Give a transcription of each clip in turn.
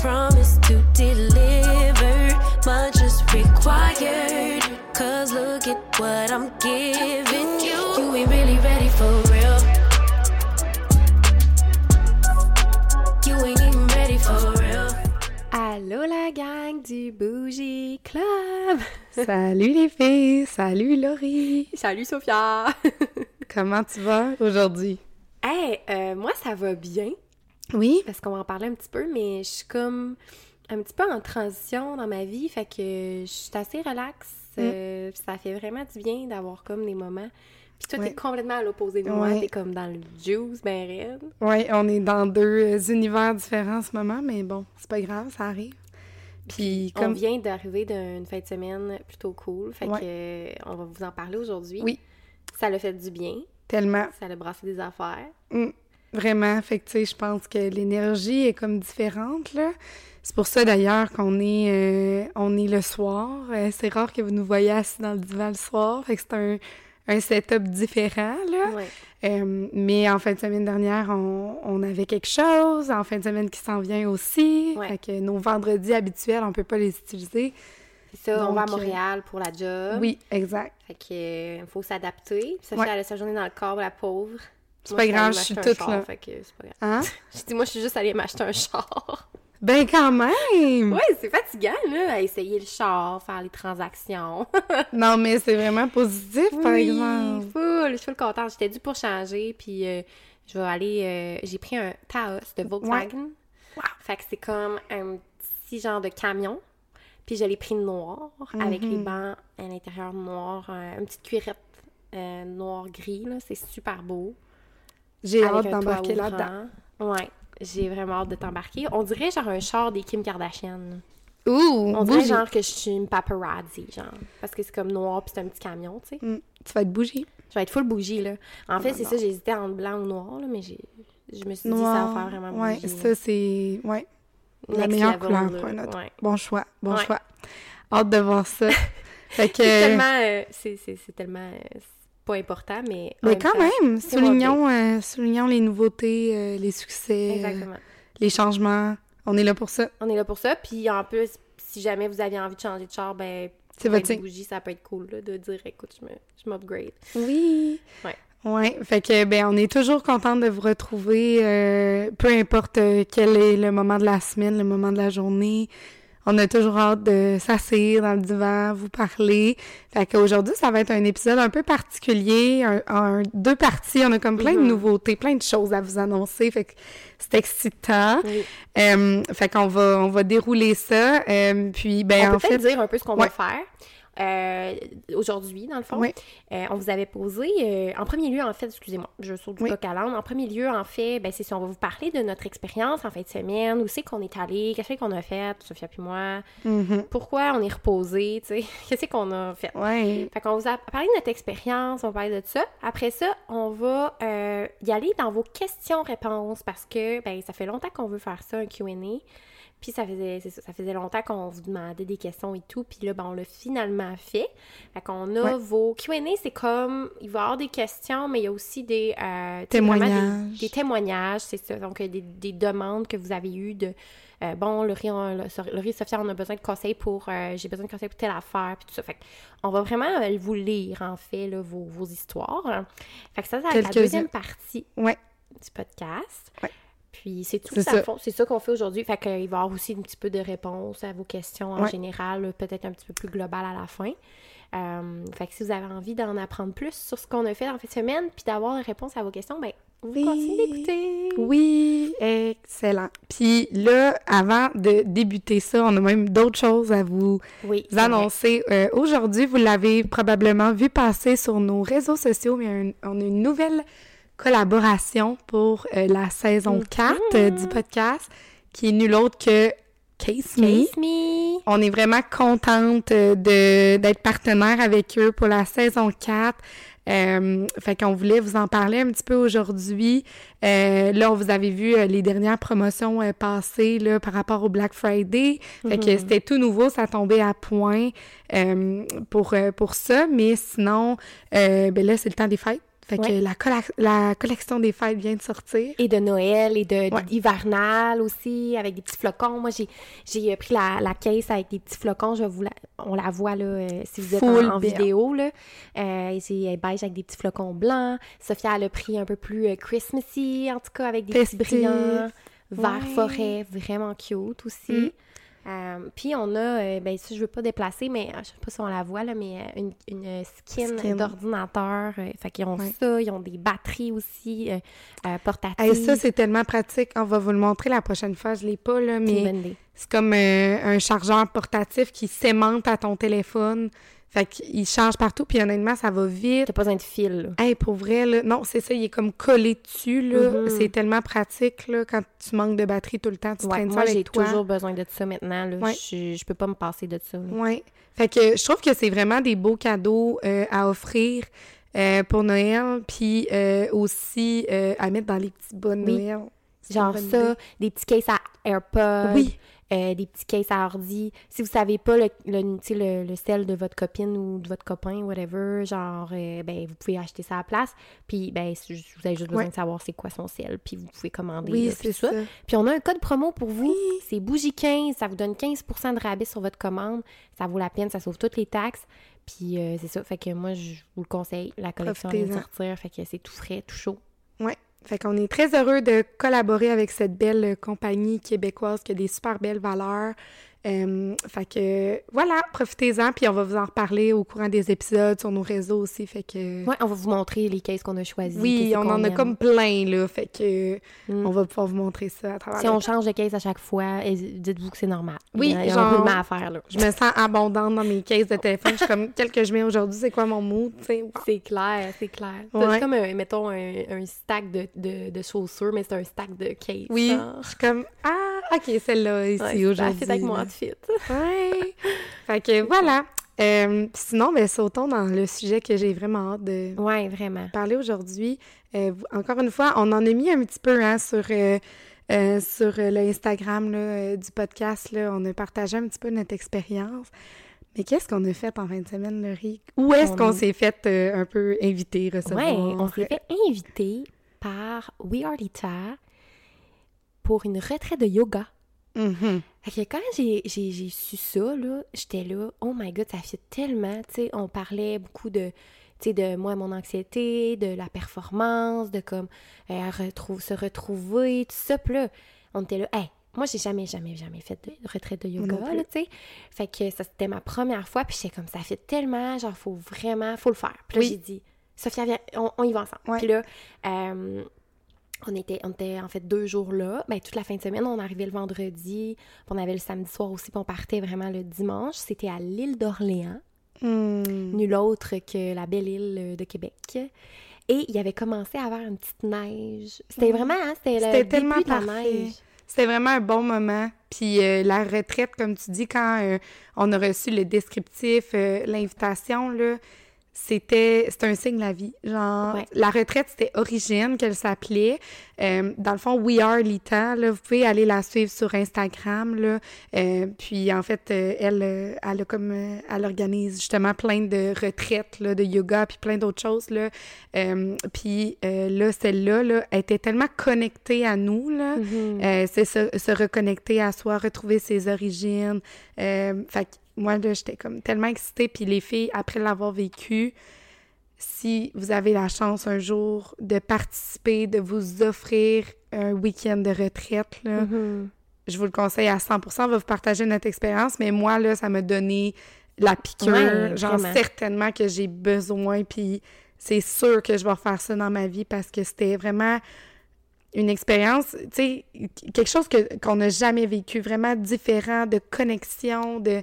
promise to deliver. Much is required. Cause look at what I'm giving you. You ain't really ready for real. You ain't even ready for real. Allô la gang du Bougie Club! Salut les filles, salut Laurie. Salut Sophia! Comment tu vas aujourd'hui? hey, euh, moi ça va bien, Oui. parce qu'on va en parler un petit peu, mais je suis comme un petit peu en transition dans ma vie, fait que je suis assez relax. euh, puis ça fait vraiment du bien d'avoir comme des moments. Puis toi, t'es complètement à l'opposé de moi, Ouais. t'es comme dans le juice, ben raide. Oui, on est dans deux euh, univers différents en ce moment, mais bon, c'est pas grave, ça arrive. Puis On comme vient d'arriver d'une fin de semaine plutôt cool, fait Ouais. que euh, on va vous en parler aujourd'hui. Oui. Ça l'a fait du bien, tellement, ça l'a brassé des affaires. mm, vraiment, fait que tu sais, je pense que l'énergie est comme différente là. C'est pour ça d'ailleurs qu'on est euh, on est le soir. Euh, c'est rare que vous nous voyez assis dans le divan le soir, fait que c'est un un setup différent là. Ouais. Euh, mais en fin de semaine dernière, on, on avait quelque chose. En fin de semaine qui s'en vient aussi. Ouais. Fait que nos vendredis habituels, on peut pas les utiliser. C'est ça, on va à Donc, Montréal pour la job. Oui, exact. Fait que faut s'adapter. Sophie, Ouais. elle a sa journée dans le corps, la pauvre. C'est pas grave, je suis toute char, là. Fait que c'est pas grave. Hein? Je dis, moi, je suis juste allée m'acheter un char. Ben quand même! ouais, c'est fatigant, là, à essayer le char, faire les transactions. Non, mais c'est vraiment positif, par Oui, exemple. full, je suis full contente. J'étais due pour changer, puis euh, je vais aller... euh, j'ai pris un Taos de Volkswagen. Fait que c'est comme un petit genre de camion. Puis je l'ai pris noir, avec les bancs à l'intérieur noir, euh, une petite cuirette euh, noir-gris, là. C'est super beau. J'ai hâte d'embarquer là-dedans. Ouais, j'ai vraiment hâte de t'embarquer. On dirait genre un char des Kim Kardashian. Ouh! On dirait bougie. genre que je suis une paparazzi, genre. Parce que c'est comme noir, puis c'est un petit camion, tu sais. Mm, Tu vas être bougie. Je vais être full bougie, là. En fait, c'est ça, j'hésitais entre blanc ou noir, là, mais j'ai... Je me suis dit, ça va faire vraiment ouais, bougie. ça c'est... Ouais, la Next meilleure couleur pour un autre. Ouais. Bon choix, bon Ouais. choix. Hâte de voir ça. fait que... C'est tellement... euh, c'est, c'est, c'est tellement... euh, pas important, mais... Mais quand temps, même, soulignons, euh, soulignons les nouveautés, euh, les succès, Exactement. les changements. On est là pour ça. On est là pour ça, puis en plus, si jamais vous aviez envie de changer de char, ben... C'est votre bougie, ça peut être cool, là, de dire, écoute, je, me, je m'upgrade. Oui. Ouais. Ouais, fait que ben on est toujours contente de vous retrouver, euh, peu importe quel est le moment de la semaine, le moment de la journée. On a toujours hâte de s'asseoir dans le divan, vous parler. Fait qu'aujourd'hui, ça va être un épisode un peu particulier, un, un- deux parties. On a comme plein de Mhm. nouveautés, plein de choses à vous annoncer. Fait que c'est excitant. Oui. Euh, fait qu'on va on va dérouler ça. Euh, puis ben on peut en fait, dire un peu ce qu'on Ouais. va faire euh, aujourd'hui, dans le fond. Euh, on vous avait posé, euh, en premier lieu, en fait, excusez-moi, je saute du Oui. coq à l'âne. En premier lieu, en fait, ben, c'est si on va vous parler de notre expérience en fin de semaine, où c'est qu'on est allé, qu'est-ce qu'on a fait, Sophia puis moi, Mhm. pourquoi on est reposé, tu sais, qu'est-ce qu'on a fait? ouais, Fait qu'on vous a parlé de notre expérience, on va parler de ça. Après ça, on va y aller dans vos questions-réponses parce que ben, ça fait longtemps qu'on veut faire ça, un Q&A. Puis ça faisait, c'est ça, faisait longtemps qu'on vous demandait des questions et tout. Puis là, ben, on l'a finalement fait. Fait qu'on a Ouais. vos Q&A, c'est comme, il va y avoir des questions, mais il y a aussi des... euh, Témoignages. Des, des témoignages, c'est ça. Donc, euh, des, des demandes que vous avez eues de... euh, bon, Laurie, on- Laurie et Sophia, on a besoin de conseils pour... euh, J'ai besoin de conseils pour telle affaire, puis tout ça. Fait on va vraiment vous lire, en fait, là, vos, vos histoires. Fait que ça, être la deuxième partie ouais. du podcast. Ouais. Puis c'est tout ça, c'est ça qu'on fait aujourd'hui. Fait qu'il va y avoir aussi un petit peu de réponses à vos questions en Ouais. général, peut-être un petit peu plus global à la fin. Euh, fait que si vous avez envie d'en apprendre plus sur ce qu'on a fait dans cette semaine, puis d'avoir des réponses à vos questions, ben vous Oui. continuez d'écouter. Oui, excellent. Puis là, avant de débuter ça, on a même d'autres choses à vous Oui. annoncer. Euh, Aujourd'hui, vous l'avez probablement vu passer sur nos réseaux sociaux, mais on a une nouvelle collaboration pour euh, la saison Mhm. 4 euh, du podcast, qui est nulle autre que Case Me. Case me. On est vraiment contente euh, de d'être partenaire avec eux pour la saison 4. Euh, fait qu'on voulait vous en parler un petit peu aujourd'hui. Euh, là, vous avait vu euh, les dernières promotions passées là, par rapport au Black Friday. Fait que Mhm. c'était tout nouveau, ça tombait à point pour, pour ça. Mais sinon, ben là, c'est le temps des fêtes. Fait que la, la collection des fêtes vient de sortir. Et de Noël et de, Ouais. hivernal aussi, avec des petits flocons. Moi, j'ai, euh, pris la, la caisse avec des petits flocons. Je vous la, on la voit là, euh, si vous êtes en, vidéo. Là. Euh, c'est euh, beige avec des petits flocons blancs. Sophia, elle a pris un peu plus euh, Christmassy, en tout cas, avec des petits brillants. Vert Ouais. forêt, vraiment cute aussi. Mm. Euh, puis on a, euh, ben ça je veux pas déplacer, mais euh, je sais pas si on la voit là, mais euh, une, une skin, Skin. d'ordinateur. euh, fait qu'ils ont Ouais. ça, ils ont des batteries aussi euh, portatives. Hey, ça, c'est tellement pratique. On va vous le montrer la prochaine fois. Je l'ai pas, là, mais c'est comme un chargeur portatif qui s'aimante à ton téléphone. Fait qu'il charge partout, puis honnêtement, ça va vite. T'as pas besoin de fil. là. Hey, pour vrai, là, non, c'est ça, il est comme collé dessus, là. Mhm. C'est tellement pratique, là, quand tu manques de batterie tout le temps, tu Ouais, traînes ça moi, j'ai avec toi. toujours besoin de ça maintenant. Là. Ouais. Je, je peux pas me passer de ça. là. Ouais. Fait que je trouve que c'est vraiment des beaux cadeaux euh, à offrir euh, pour Noël, puis euh, aussi à mettre dans les petits de Oui. Noël. Genre ça, idée. des petits cases à AirPods. Oui. Euh, des petits cases à ordi. Si vous savez pas le, le, sel de votre copine ou de votre copain, whatever, genre, euh, ben, vous pouvez acheter ça à la place. Puis, ben, vous avez juste besoin Ouais. de savoir c'est quoi son sel, puis vous pouvez commander. Oui, c'est ça. Puis, on a un code promo pour vous. C'est bougie 15. Ça vous donne 15 de rabais sur votre commande. Ça vaut la peine. Ça sauve toutes les taxes. Puis, euh, c'est ça. Fait que moi, je vous le conseille. La collection vient de sortir. Fait que c'est tout frais, tout chaud. Ouais. Fait qu'on est très heureux de collaborer avec cette belle compagnie québécoise qui a des super belles valeurs. Euh, fait que voilà, profitez-en, puis on va vous en reparler au courant des épisodes sur nos réseaux aussi. Fait que Ouais, on va vous montrer les cases qu'on a choisies. oui, on en a comme plein là. Fait que Mm. on va pouvoir vous montrer ça à travers. Si on temps. change de case à chaque fois, dites-vous que c'est normal. Oui, il y a, genre- à faire, là. Je me sens abondante dans mes cases de téléphone. Je suis comme, quel que je mets aujourd'hui, c'est quoi mon mood, wow. C'est clair, c'est clair. Ouais. C'est comme, un, mettons, un, un stack de, de, de chaussures, mais c'est un stack de case. Oui, je suis comme, ah, ok, celle-là ici Ouais, aujourd'hui. Ça avec mon outfit. Ouais. fait que voilà. Euh, sinon, ben, sautons dans le sujet que j'ai vraiment hâte de Ouais, vraiment. parler aujourd'hui. Euh, encore une fois, on en a mis un petit peu hein, sur, euh, sur le Instagram là, euh, du podcast. Là, on a partagé un petit peu notre expérience. Mais qu'est-ce qu'on a fait en fin de semaine, Laurie? Où est-ce On qu'on s'est fait un peu inviter, recevoir? Ouais, on s'est fait inviter par We Are Lita pour une retraite de yoga. Mhm. Fait que quand j'ai, su ça, là, j'étais là, oh my god, ça fit tellement, tu sais, on parlait beaucoup de, tu sais, de moi, mon anxiété, de la performance, de comme euh, retrouve, se retrouver, tout ça, puis là, on était là, hey, moi, j'ai jamais, jamais, jamais fait de retraite de yoga, tu sais. Fait que ça, c'était ma première fois, puis j'étais comme, ça fit tellement, genre, faut vraiment, faut le faire. Puis là, Oui. j'ai dit, Sophia, viens, on, on y va ensemble. Puis là, euh, on était, on était en fait deux jours là. Ben, toute la fin de semaine, on arrivait le vendredi, puis on avait le samedi soir aussi, puis on partait vraiment le dimanche. C'était à l'île d'Orléans, Hmm. nul autre que la belle île de Québec. Et il avait commencé à avoir une petite neige. C'était vraiment, hein, c'était le C'était début tellement de la parfait. neige. C'était vraiment un bon moment. Puis euh, la retraite, comme tu dis, quand euh, on a reçu le descriptif, euh, l'invitation, là, c'était c'était un signe de la vie. Genre, Ouais. la retraite, c'était Origine qu'elle s'appelait. Euh, dans le fond, We Are Lita, là, vous pouvez aller la suivre sur Instagram, là. Euh, puis, en fait, euh, elle, elle a comme, elle organise justement plein de retraites, là, de yoga, puis plein d'autres choses, là. Puis là, celle-là, là, elle était tellement connectée à nous, là. Mhm. Euh, c'est se, se reconnecter à soi, retrouver ses origines. Fait moi, là, j'étais comme tellement excitée. Puis les filles, après l'avoir vécu, si vous avez la chance un jour de participer, de vous offrir un week-end de retraite, là, Mhm. je vous le conseille à 100%. On va vous partager notre expérience, mais moi, là, ça m'a donné la piqûre. Ouais, Genre, vraiment. certainement que j'ai besoin, puis c'est sûr que je vais refaire ça dans ma vie parce que c'était vraiment une expérience, tu sais, quelque chose qu'on n'a jamais vécu, vraiment différent, de connexion, de...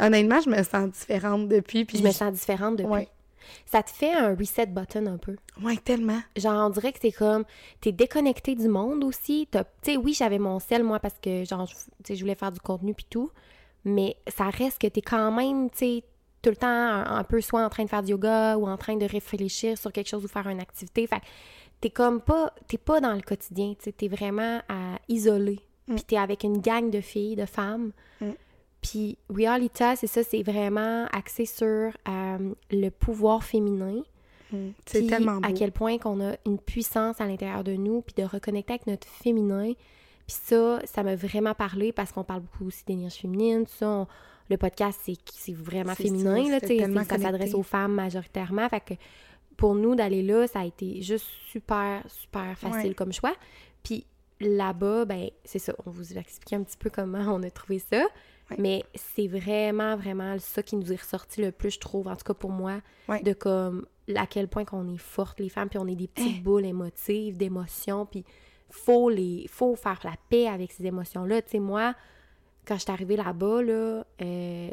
Honnêtement, je me sens différente depuis, puis... Je me sens différente depuis. Ouais. Ça te fait un reset button un peu. Ouais, tellement. Genre, on dirait que c'est comme, t'es déconnecté du monde aussi. Tu sais, oui, j'avais mon sel, moi, parce que, genre, je, voulais faire du contenu puis tout. Mais ça reste que t'es quand même, tu sais, tout le temps un, un peu soit en train de faire du yoga ou en train de réfléchir sur quelque chose ou faire une activité. Fait que t'es comme pas, t'es pas dans le quotidien, tu t'es vraiment à isoler. Mm. Puis t'es avec une gang de filles, de femmes. Mm. Puis Realita, c'est ça, c'est vraiment axé sur euh, le pouvoir féminin Mhm. C'est tellement beau. à quel point qu'on a une puissance à l'intérieur de nous, puis de reconnecter avec notre féminin. Puis ça, ça m'a vraiment parlé parce qu'on parle beaucoup aussi d'énergie féminine, tout ça. on- le podcast, c'est vraiment féminin, ça, là, c'est tu sais, tellement ça s'adresse aux femmes majoritairement. Fait que pour nous, d'aller là, ça a été juste super, super facile Ouais. comme choix. Puis là-bas, ben, c'est ça, on vous a expliqué un petit peu comment on a trouvé ça. Ouais. Mais c'est vraiment, vraiment ça qui nous est ressorti le plus, je trouve, en tout cas pour moi, Ouais. de comme à quel point qu'on est fortes, les femmes, puis on est des petites Hein. boules émotives, d'émotions, puis faut les faut faire la paix avec ces émotions-là. Tu sais, moi, quand je suis arrivée là-bas, là, euh,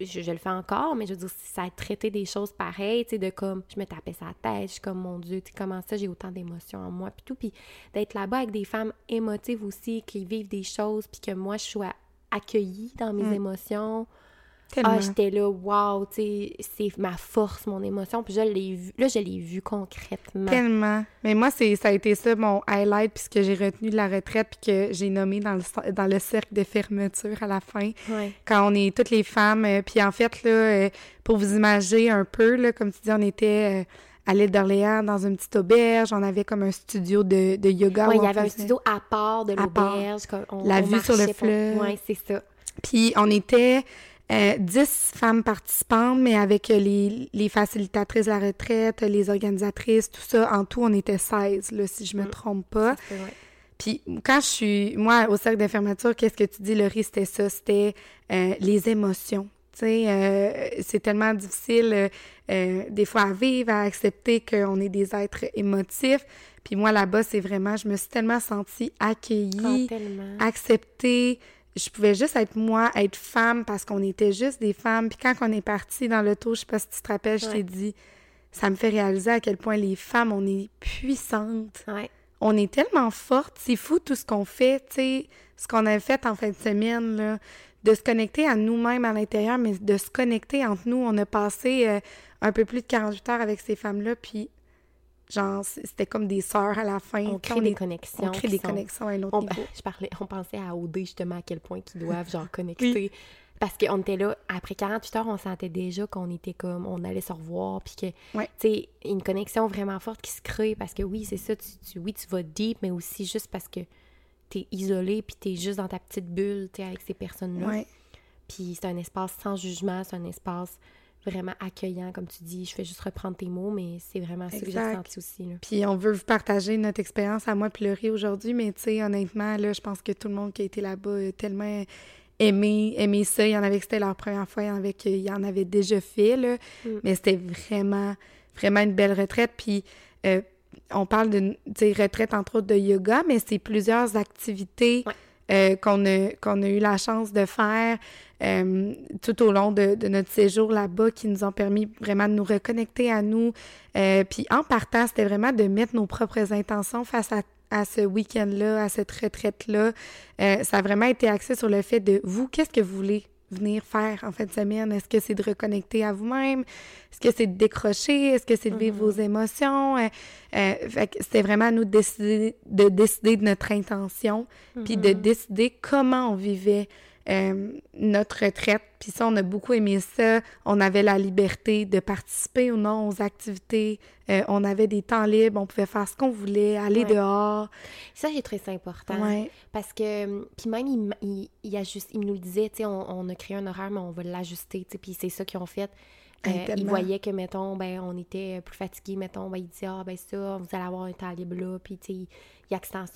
je, je le fais encore, mais je veux dire, ça a traité des choses pareilles, tu sais, de comme, je me tapais sa tête, je suis comme, mon Dieu, tu sais, comment ça, j'ai autant d'émotions en moi, puis tout, puis d'être là-bas avec des femmes émotives aussi, qui vivent des choses, puis que moi, je sois accueillie dans mes Mm. émotions. Tellement. Ah, j'étais là, wow, tu sais, c'est ma force, mon émotion, puis je l'ai vu, là, je l'ai vu concrètement. Tellement. Mais moi, c'est ça a été ça mon highlight, puis ce que j'ai retenu de la retraite, puis que j'ai nommé dans le, dans le cercle de fermeture à la fin. Ouais. Quand on est toutes les femmes. euh, puis en fait, là, euh, pour vous imaginer un peu, là, comme tu dis, on était euh, à l'île d'Orléans dans une petite auberge. On avait comme un studio de, de yoga. Où il y avait un studio à part de l'auberge. La on vue sur le fleuve. Ouais, c'est ça. Puis on était euh, 10 femmes participantes, mais avec les, les facilitatrices de la retraite, les organisatrices, tout ça. En tout, on était 16, là, si je me Mm. trompe pas. Ça. Puis quand je suis, moi, au cercle de fermeture, qu'est-ce que tu dis, Laurie, c'était ça, c'était euh, les émotions. Euh, c'est tellement difficile euh, euh, des fois à vivre, à accepter qu'on est des êtres émotifs. Puis moi, là-bas, c'est vraiment, je me suis tellement sentie accueillie, tellement. acceptée. Je pouvais juste être moi, être femme, parce qu'on était juste des femmes. Puis quand on est parti dans l'auto, je sais pas si tu te rappelles, je Ouais. t'ai dit, ça me fait réaliser à quel point les femmes, on est puissantes Ouais. on est tellement fortes, c'est fou tout ce qu'on fait, tu sais, ce qu'on a fait en fin de semaine, là, de se connecter à nous-mêmes à l'intérieur, mais de se connecter entre nous. On a passé euh, un peu plus de 48 heures avec ces femmes-là, puis genre, c'était comme des sœurs à la fin. On crée des est- connexions. on crée des sont- connexions à un autre On, niveau. je parlais, on pensait à OD justement à quel point qu'ils doivent genre connecter. Parce qu'on était là, après 48 heures, on sentait déjà qu'on était comme, on allait se revoir, puis que, Ouais. tu sais, une connexion vraiment forte qui se crée, parce que oui, c'est ça, tu, tu- oui, tu vas deep, mais aussi juste parce que t'es isolé, puis t'es juste dans ta petite bulle, tu avec ces personnes-là. Ouais. Puis c'est un espace sans jugement, c'est un espace vraiment accueillant, comme tu dis. Je fais juste reprendre tes mots, mais c'est vraiment ça que j'ai ressenti aussi, là. Puis on veut vous partager notre expérience à moi Laurie aujourd'hui, mais tu sais, honnêtement, là, je pense que tout le monde qui a été là-bas a tellement aimé, aimé ça. Il y en avait que c'était leur première fois, il y en avait en déjà fait, là. Mm. Mais c'était vraiment, vraiment une belle retraite. Puis euh, on parle sais, retraite, entre autres, de yoga, mais c'est plusieurs activités Ouais. euh, qu'on a, qu'on a eu la chance de faire euh, tout au long de, de notre séjour là-bas qui nous ont permis vraiment de nous reconnecter à nous. Euh, puis en partant, c'était vraiment de mettre nos propres intentions face à, à ce week-end-là, à cette retraite-là. Euh, ça a vraiment été axé sur le fait de vous, qu'est-ce que vous voulez venir faire en fin de semaine? Est-ce que c'est de reconnecter à vous-même? Est-ce que c'est de décrocher? Est-ce que c'est de vivre vos émotions? Euh, euh, fait que c'était vraiment à nous de décider, de décider de notre intention, puis de Mhm. décider comment on vivait euh, notre retraite. Puis ça, on a beaucoup aimé ça. On avait la liberté de participer ou non aux activités. Euh, on avait des temps libres, on pouvait faire ce qu'on voulait, aller Ouais. dehors. Ça, j'ai trouvé ça important. Ouais. Parce que, puis même, il, il, il ajuste- il nous le disait, tu sais, on, on a créé un horaire, mais on va l'ajuster, tu sais, puis c'est ça qu'ils ont fait. Euh, ils voyaient que, mettons, ben, on était plus fatigués, mettons, ben, ils disaient, ah, ben, ça, vous allez avoir un temps libre là, puis, tu sais, ils,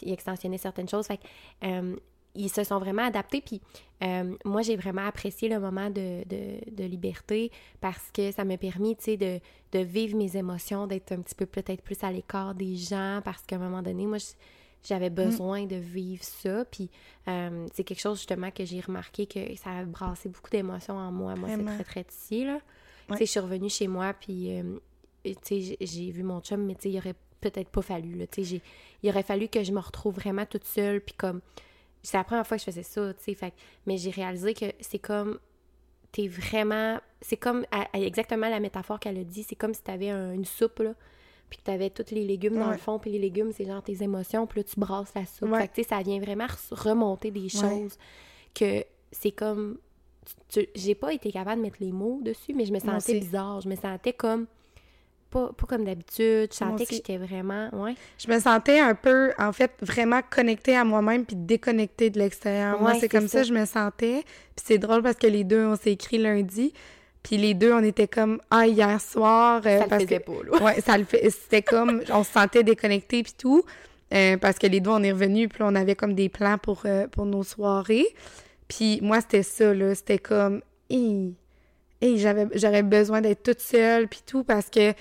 ils extensionnaient certaines choses. Fait que, ils se sont vraiment adaptés, puis euh, moi, j'ai vraiment apprécié le moment de, de, de liberté parce que ça m'a permis, tu sais, de, de vivre mes émotions, d'être un petit peu peut-être plus à l'écart des gens parce qu'à un moment donné, moi, j'avais besoin de vivre ça. Puis euh, c'est quelque chose justement que j'ai remarqué que ça a brassé beaucoup d'émotions en moi, moi, cette retraite-ci. Là. Tu sais, je suis revenue chez moi, puis euh, tu sais, j'ai- vu mon chum, mais tu sais, il aurait peut-être pas fallu. Là, tu sais, il aurait fallu que je me retrouve vraiment toute seule, puis comme. C'est la première fois que je faisais ça, tu sais. Fait, mais j'ai réalisé que c'est comme. T'es vraiment. C'est comme. à- à- exactement la métaphore qu'elle a dit. C'est comme si t'avais un- une soupe, là. Puis que t'avais tous les légumes dans le fond, puis les légumes, c'est genre tes émotions, puis là, tu brasses la soupe. Ouais. Fait que, tu sais, ça vient vraiment re- remonter des choses que c'est comme. J'ai pas été capable de mettre les mots dessus, mais je me sentais bizarre. Je me sentais comme. Pas, pas comme d'habitude. Je sentais que j'étais vraiment. Ouais. Je me sentais un peu, en fait, vraiment connectée à moi-même puis déconnectée de l'extérieur. Moi, Ouais, c'est c'est comme ça. que je me sentais. Puis c'est drôle parce que les deux, on s'est écrit lundi. Puis les deux, on était comme, ah, hier soir. euh, Ça le faisait que, pas, là. Ouais, ça le fait. C'était comme, on se sentait déconnectés puis tout. euh, parce que les deux, on est revenus, puis on avait comme des plans pour, euh, pour nos soirées. Puis moi, c'était ça, là. C'était comme, hi, j'avais, j'aurais besoin d'être toute seule, puis tout, parce que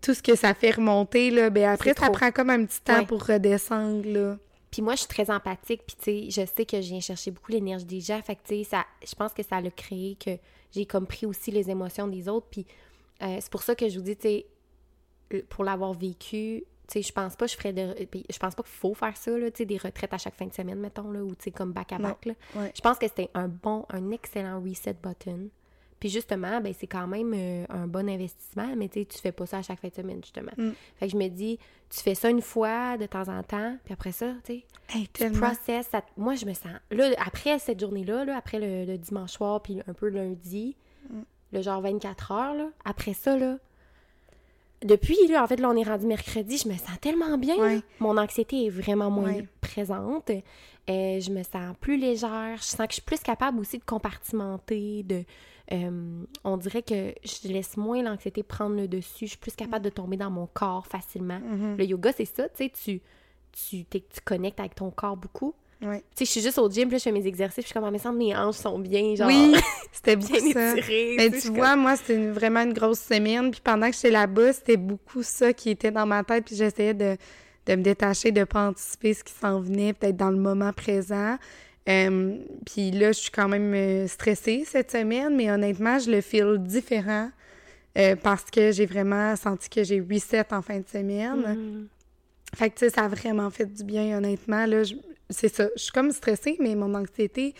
tout ce que ça fait remonter, là, ben après, ça trop. prend comme un petit temps Ouais. pour redescendre, là. Puis moi, je suis très empathique, puis tu sais, je sais que je viens chercher beaucoup l'énergie des gens. Fait que tu sais, ça, je pense que ça l'a créé que j'ai compris aussi les émotions des autres. Puis euh, c'est pour ça que je vous dis, tu sais, euh, pour l'avoir vécu, tu sais, je pense pas je ferais de... puis Je pense pas qu'il faut faire ça, là, tu sais, des retraites à chaque fin de semaine, mettons, là, ou tu sais, comme back-à-back, là. Ouais. Je pense que c'était un bon, un excellent reset button. Puis justement, ben c'est quand même euh, un bon investissement, mais tu sais, tu fais pas ça à chaque fin de semaine, justement. Mm. Fait que je me dis, tu fais ça une fois de temps en temps, puis après ça, tu sais, Hey, tu tellement. processes. ça- Moi, je me sens. Là, après cette journée-là, là, après le, le dimanche soir, puis un peu lundi, Mm. le genre 24 heures, là, après ça, là. Depuis, là, en fait, là, on est rendu mercredi, je me sens tellement bien. Ouais. Mon anxiété est vraiment moins Ouais. présente. Euh, je me sens plus légère. Je sens que je suis plus capable aussi de compartimenter, de... euh, on dirait que je laisse moins l'anxiété prendre le dessus. Je suis plus capable de tomber dans mon corps facilement. Mhm. Le yoga, c'est ça, tu sais, tu, tu, t'es- tu connectes avec ton corps beaucoup. Ouais. Tu sais, je suis juste au gym, puis là, je fais mes exercices, puis je suis comme, Ah, mais semble mes hanches sont bien, genre, Oui, c'était bien étirées. Mais tu vois, moi, c'était vraiment une grosse semaine. Puis pendant que j'étais là-bas, c'était beaucoup ça qui était dans ma tête. Puis j'essayais de, de me détacher, de pas anticiper ce qui s'en venait, peut-être dans le moment présent. Euh, puis là, je suis quand même euh, stressée cette semaine, mais honnêtement, je le feel différent euh, parce que j'ai vraiment senti que j'ai reset en fin de semaine. Mm. Fait que, tu sais, ça a vraiment fait du bien, honnêtement. Là, c'est ça. Je suis comme stressée, mais mon anxiété,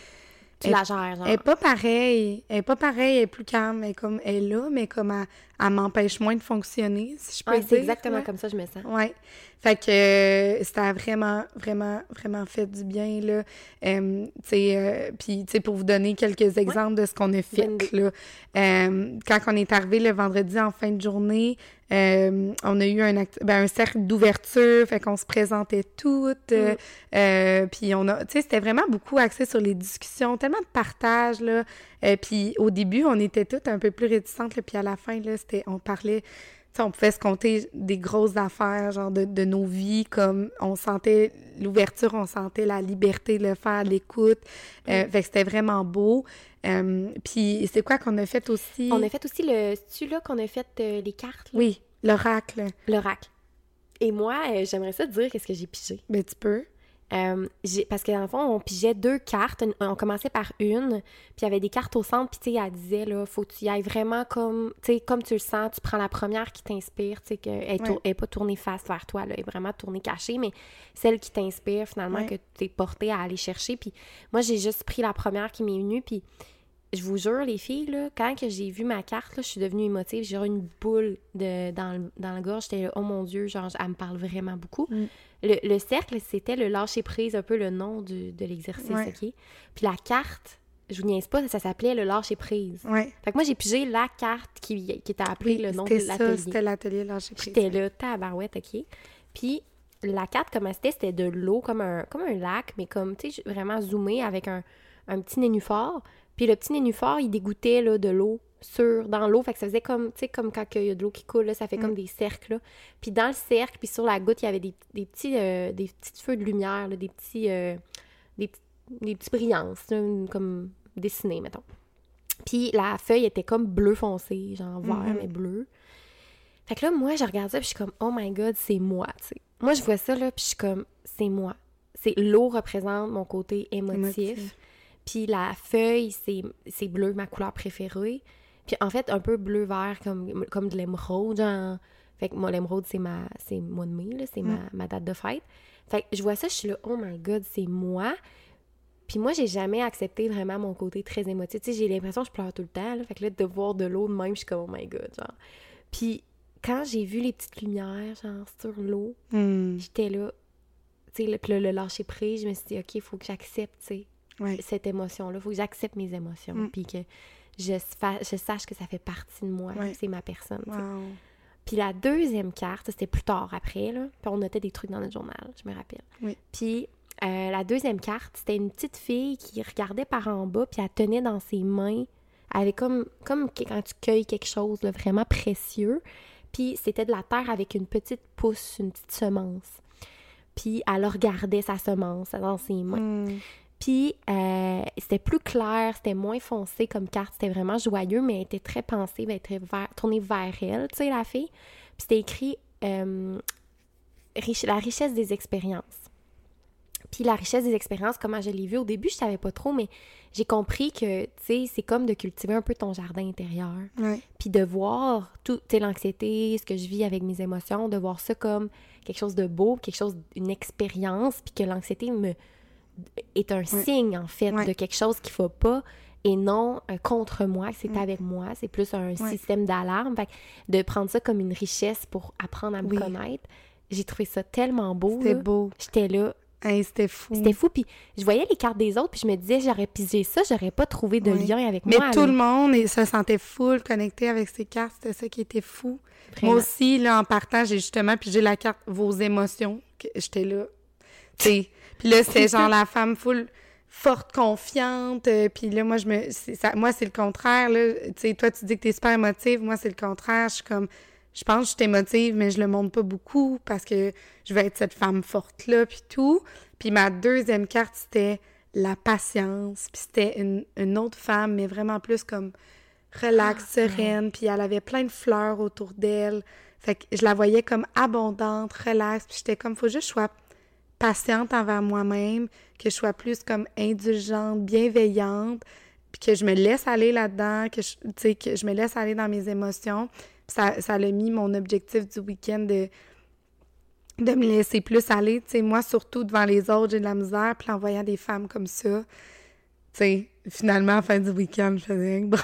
Tu la gères, genre. elle est pas pareille. Elle est pas pareille, elle est plus calme. Elle est comme elle est là, mais comme elle, elle m'empêche moins de fonctionner, si je peux Ouais, dire. c'est exactement comme ça que je me sens. Ouais. Fait que euh, ça a vraiment, vraiment, vraiment fait du bien, là. Euh, tu sais, euh, puis, tu sais, pour vous donner quelques exemples de ce qu'on a fait, là. Quand on est arrivé le vendredi en fin de journée, euh, on a eu un, ben, un cercle d'ouverture, fait qu'on se présentait toutes. euh, euh, puis on a, tu sais, c'était vraiment beaucoup axé sur les discussions, tellement de partage, là. Euh, puis au début, on était toutes un peu plus réticentes, là, puis à la fin, là, c'était, on parlait, tu on pouvait se compter des grosses affaires, genre de, de nos vies, comme on sentait l'ouverture, on sentait la liberté de le faire, l'écoute. Euh, Fait que c'était vraiment beau. Euh, puis c'est quoi qu'on a fait aussi? On a fait aussi le... C'est-tu là qu'on a fait euh, les cartes, là? Oui, l'oracle. L'oracle. Et moi, j'aimerais ça te dire qu'est-ce que j'ai pigé. Ben, tu peux. Euh, parce que dans le fond, on pigeait deux cartes. On commençait par une, puis il y avait des cartes au centre, puis tu sais, elle disait, là, faut que tu y ailles vraiment comme, tu sais, comme tu le sens, tu prends la première qui t'inspire, tu sais, qu'elle est, tour- Ouais. elle est pas tournée face vers toi, là, elle est vraiment tournée cachée, mais celle qui t'inspire, finalement, Ouais. que tu es portée à aller chercher. Puis moi, j'ai juste pris la première qui m'est venue, puis je vous jure, les filles, là, quand que j'ai vu ma carte, là, je suis devenue émotive. J'ai eu une boule de, dans, le, dans la gorge. J'étais là, oh mon Dieu, genre, elle me parle vraiment beaucoup. Mm. Le, le cercle, c'était le lâcher-prise, un peu le nom du- de l'exercice, Ouais. OK? Puis la carte, je vous niaise pas, ça s'appelait le lâcher-prise. Ouais. Fait que moi, j'ai pigé la carte qui, qui était appelée Oui, le nom de c'était ça, l'atelier. c'était l'atelier lâcher prise. J'étais là, tabarouette, OK? Puis la carte, comment c'était, c'était de l'eau, comme un, comme un lac, mais comme, tu sais, vraiment zoomé avec un, un petit nénuphar. Puis le petit nénuphar, il dégoûtait, là, de l'eau sur, dans l'eau. Fait que ça faisait comme, tu sais, comme quand il y a de l'eau qui coule, là, ça fait comme des cercles, là. Puis dans le cercle, puis sur la goutte, il y avait des, des petits, euh, des petits feux de lumière, là, des petits, euh, des, des petits brillances, comme dessinés, mettons. Puis la feuille était comme bleu foncé, genre vert, Mhm. mais bleu. Fait que là, moi, je regarde ça, puis je suis comme, oh my god, c'est moi, tu sais. Moi, je vois ça, là, puis je suis comme, c'est moi. C'est l'eau représente mon côté émotif. Émotif. Puis la feuille, c'est c'est bleu, ma couleur préférée. Puis en fait, un peu bleu-vert, comme, comme de l'émeraude, genre. Fait que moi, l'émeraude, c'est ma c'est mois de mai, là, c'est ma, ma date de fête. Fait que je vois ça, je suis là, oh my god, c'est moi. Puis moi, j'ai jamais accepté vraiment mon côté très émotif. Tu sais, j'ai l'impression que je pleure tout le temps, là. Fait que là, de voir de l'eau de même, je suis comme, oh my god, genre. Puis quand j'ai vu les petites lumières, genre, sur l'eau, Hmm, j'étais là, tu sais, le- puis le lâcher prise, je me suis dit, OK, il faut que j'accepte, tu sais, ouais. cette émotion-là. Il faut que j'accepte mes émotions. Mm. Puis que je, fa- je sache que ça fait partie de moi. Ouais. C'est ma personne. Wow. Puis la deuxième carte, c'était plus tard après, là. Puis on notait des trucs dans notre journal, je me rappelle. Oui. Puis euh, la deuxième carte, c'était une petite fille qui regardait par en bas, puis elle tenait dans ses mains, elle avait comme, quand tu cueilles quelque chose de vraiment précieux. Puis c'était de la terre avec une petite pousse, une petite semence. Puis elle regardait sa semence dans ses mains. Hmm. Puis euh, c'était plus clair, c'était moins foncé comme carte, c'était vraiment joyeux, mais elle était très pensive, elle était vers- tournée vers elle, tu sais, la fille. Puis c'était écrit euh, riche- la richesse des expériences. Puis la richesse des expériences, comment je l'ai vu au début, je savais pas trop, mais j'ai compris que, tu sais, c'est comme de cultiver un peu ton jardin intérieur. Ouais. Puis de voir tout, tu l'anxiété, ce que je vis avec mes émotions, de voir ça comme quelque chose de beau, quelque chose, une expérience, puis que l'anxiété me est un signe, en fait, Ouais. de quelque chose qu'il faut pas et non euh, contre moi, c'est Mm. avec moi. C'est plus un système d'alarme. Fait que de prendre ça comme une richesse pour apprendre à me Oui. connaître, j'ai trouvé ça tellement beau. C'était beau. J'étais là, Hey, c'était fou. c'était fou. Puis je voyais les cartes des autres, puis je me disais, j'aurais pigé ça, j'aurais pas trouvé de Ouais. lien avec Mais moi. tout là. le monde il se sentait full connecté avec ses cartes. C'était ça qui était fou. Vraiment. Moi aussi, là, en partant, j'ai justement pigé la carte Vos émotions. J'étais là. Tu. Puis là, c'était genre la femme full forte, confiante. euh, puis là, moi, je me... c'est Ça, moi, c'est le contraire, là. Tu sais, toi, tu dis que t'es super émotive. Moi, c'est le contraire. Je suis comme... Je pense que je suis émotive, mais je le montre pas beaucoup parce que je veux être cette femme forte-là, puis tout. Puis ma deuxième carte, c'était la patience. Puis c'était une, une autre femme, mais vraiment plus comme relax, sereine. Puis elle avait plein de fleurs autour d'elle. Fait que je la voyais comme abondante, relax. Puis j'étais comme, faut juste que je sois patiente envers moi-même, que je sois plus comme indulgente, bienveillante, puis que je me laisse aller là-dedans, que je, que je me laisse aller dans mes émotions. Ça, ça l'a mis mon objectif du week-end de, de me laisser plus aller. Tu sais, moi, surtout devant les autres, j'ai de la misère. Puis en voyant des femmes comme ça, tu sais, finalement, à la fin du week-end, je faisais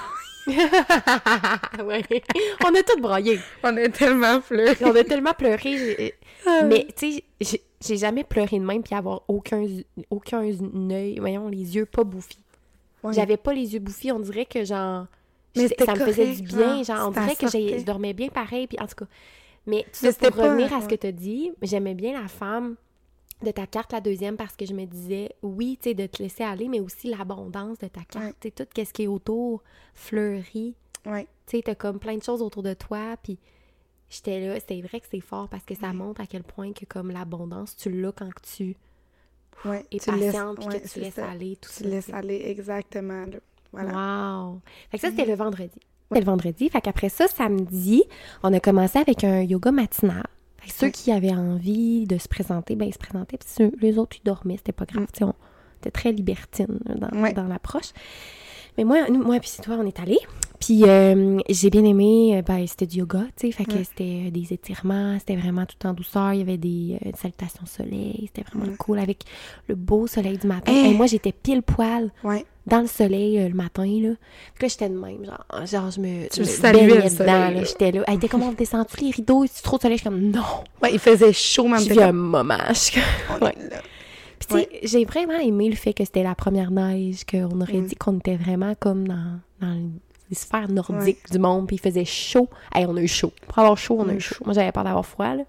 ouais. On a tout broyé. on a tellement pleuré. On a tellement pleuré. Ah. Mais, tu sais, j'ai- jamais pleuré de même puis avoir aucun, aucun œil, voyons, les yeux pas bouffis. Ouais. J'avais pas les yeux bouffis. On dirait que, genre, Mais ça me faisait du bien. genre, Genre, on dirait que je dormais bien pareil. Puis, en tout cas. Mais, ça, pour pas- revenir à ce que tu as dit, j'aimais bien la femme de ta carte, la deuxième, parce que je me disais, oui, tu sais, de te laisser aller, mais aussi l'abondance de ta carte. Ouais. Tu sais, tout ce qui est autour, fleuri. Ouais. Tu sais, t'as comme plein de choses autour de toi, puis j'étais là, c'est vrai que c'est fort parce que ça montre à quel point que comme l'abondance, tu l'as quand tu Ouais. es tu patiente, puis ouais, que tu laisses ça. aller, tout Tu ça. laisses aller, exactement, là. Voilà. Wow! Fait que ça, c'était le vendredi. C'était le vendredi. Fait qu'après ça, samedi, on a commencé avec un yoga matinal. Fait que ceux qui avaient envie de se présenter, ben ils se présentaient. Puis ceux- les autres, ils dormaient. C'était pas grave. Sais, on était très libertine dans, dans l'approche. Mais moi, nous, moi puis toi, on est allés. Puis euh, j'ai bien aimé, euh, ben, c'était du yoga, tu sais, fait que Ouais. c'était euh, des étirements, c'était vraiment tout en douceur, il y avait des euh, salutations soleil, c'était vraiment Ouais. cool avec le beau soleil du matin. Hein? Et moi, j'étais pile poil Ouais. dans le soleil euh, le matin, là. Là, j'étais de même, genre, genre je me, Tu me saluais baignais le dedans. J'étais là. Elle était comment descendu les rideaux, c'est trop de soleil? Je suis comme, non! Ouais, il faisait chaud, même Je vis un moment. Je comme- On Ouais. Puis tu sais, j'ai vraiment aimé le fait que c'était la première neige, qu'on aurait Mm. dit qu'on était vraiment comme dans, dans les sphères nordiques du monde, puis il faisait chaud. Hey, on a eu chaud. Pour avoir chaud, on a Mm. eu chaud. Moi, j'avais peur d'avoir froid, là.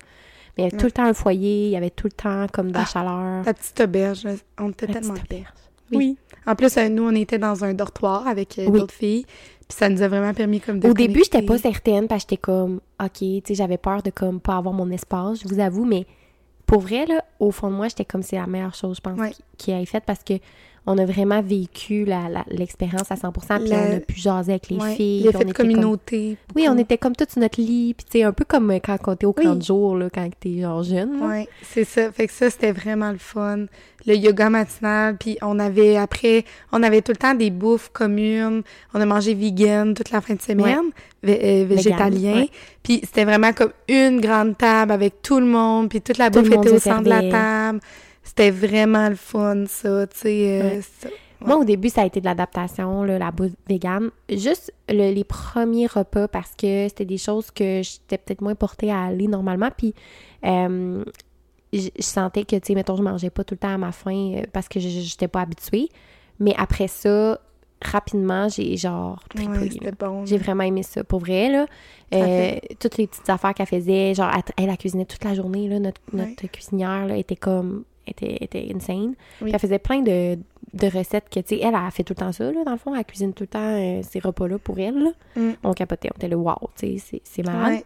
Mais il y avait tout le temps un foyer, il y avait tout le temps comme de la Ah, chaleur. La petite auberge, on était La tellement petite auberge. Oui. En plus, euh, nous, on était dans un dortoir avec euh, Oui. d'autres filles. Puis ça nous a vraiment permis comme de Au début, j'étais pas certaine parce que j'étais comme, OK, tu sais, j'avais peur de comme pas avoir mon espace, je vous avoue, mais pour vrai, là, au fond de moi, j'étais comme c'est la meilleure chose, je pense, Ouais. qui, qui ait faite parce que on a vraiment vécu l'expérience à 100%, puis La- on a pu jaser avec les Ouais, filles. L'effet de comme- communauté. Oui, on était comme tout sur notre lit, puis tu sais, un peu comme euh, quand on était au camp Oui. de jour, là, quand t'es genre jeune. Ouais, c'est ça. Fait que ça, c'était vraiment le fun. Le yoga matinal, puis on avait, après, on avait tout le temps des bouffes communes. On a mangé vegan toute la fin de semaine, euh, végétalien. ouais. Puis c'était vraiment comme une grande table avec tout le monde, puis toute la Tout le bouffe était au centre de la table. C'était vraiment le fun, ça, tu sais. euh, Ouais. Moi, au début, ça a été de l'adaptation, la bouffe végane. Juste le- les premiers repas parce que c'était des choses que j'étais peut-être moins portée à aller normalement. Puis, euh, je je sentais que, tu sais, mettons, je mangeais pas tout le temps à ma faim euh, parce que je n'étais pas habituée. Mais après ça, rapidement, j'ai genre Ouais, bon. J'ai vraiment aimé ça, pour vrai, là. Euh, fait- toutes les petites affaires qu'elle faisait, genre, elle, elle, elle cuisinait toute la journée, là. Notre, Ouais. notre cuisinière, là, était comme... était, était insane. Oui. Elle faisait plein de, de recettes que, tu sais, elle, a fait tout le temps ça, là, dans le fond. Elle cuisine tout le temps euh, ces repas-là pour elle, là. Mm. On capotait, on était là, wow, tu sais, c'est- c'est malade. Ouais.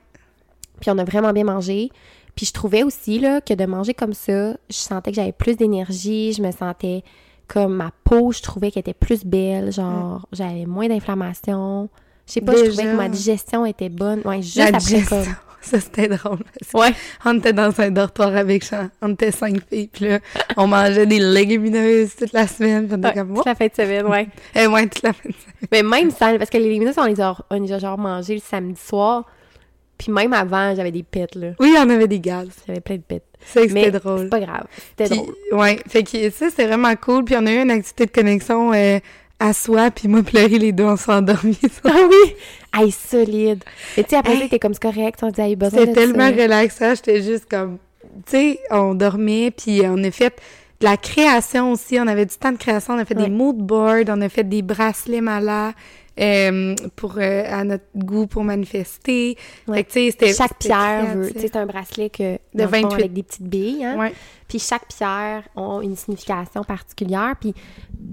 Puis on a vraiment bien mangé. Puis je trouvais aussi là, que de manger comme ça, je sentais que j'avais plus d'énergie, je me sentais comme ma peau, je trouvais qu'elle était plus belle, genre j'avais moins d'inflammation. Je sais pas, je trouvais que ma digestion était bonne. Ouais, juste La après digestion. comme. Ça, c'était drôle. Ouais. On était dans un dortoir avec Jean. On était cinq filles. Puis là, on mangeait des légumineuses toute la semaine. Ouais, comme, toute la fin de semaine, ouais. Eh ouais, toute la fin de semaine. Mais même ça, parce que les légumineuses, on les a, on les a genre mangées le samedi soir. Puis même avant, j'avais des pets, là. Oui, on avait des gaz. J'avais plein de pets. C'est que c'était drôle. c'est pas grave. C'était drôle. ouais, fait que ça, c'était vraiment cool. Puis on a eu une activité de connexion euh, à soi. Puis moi, pleurer les deux, on s'est endormis. Ah oui! Hey, solide! Et tu sais, après Hey. t'es comme, c'est correct, on dit, hey, besoin de C'était tellement ça. relaxant. J'étais juste comme, tu sais, on dormait. Puis on a fait de la création aussi. On avait du temps de création. On a fait Ouais. des mood boards. On a fait des bracelets malats. Euh, pour euh, à notre goût pour manifester. Ouais. Fait que, Chaque pierre veut, c'est un bracelet que, De dans le fond, 28. avec des petites billes, hein. Ouais. Puis chaque pierre a une signification particulière. Puis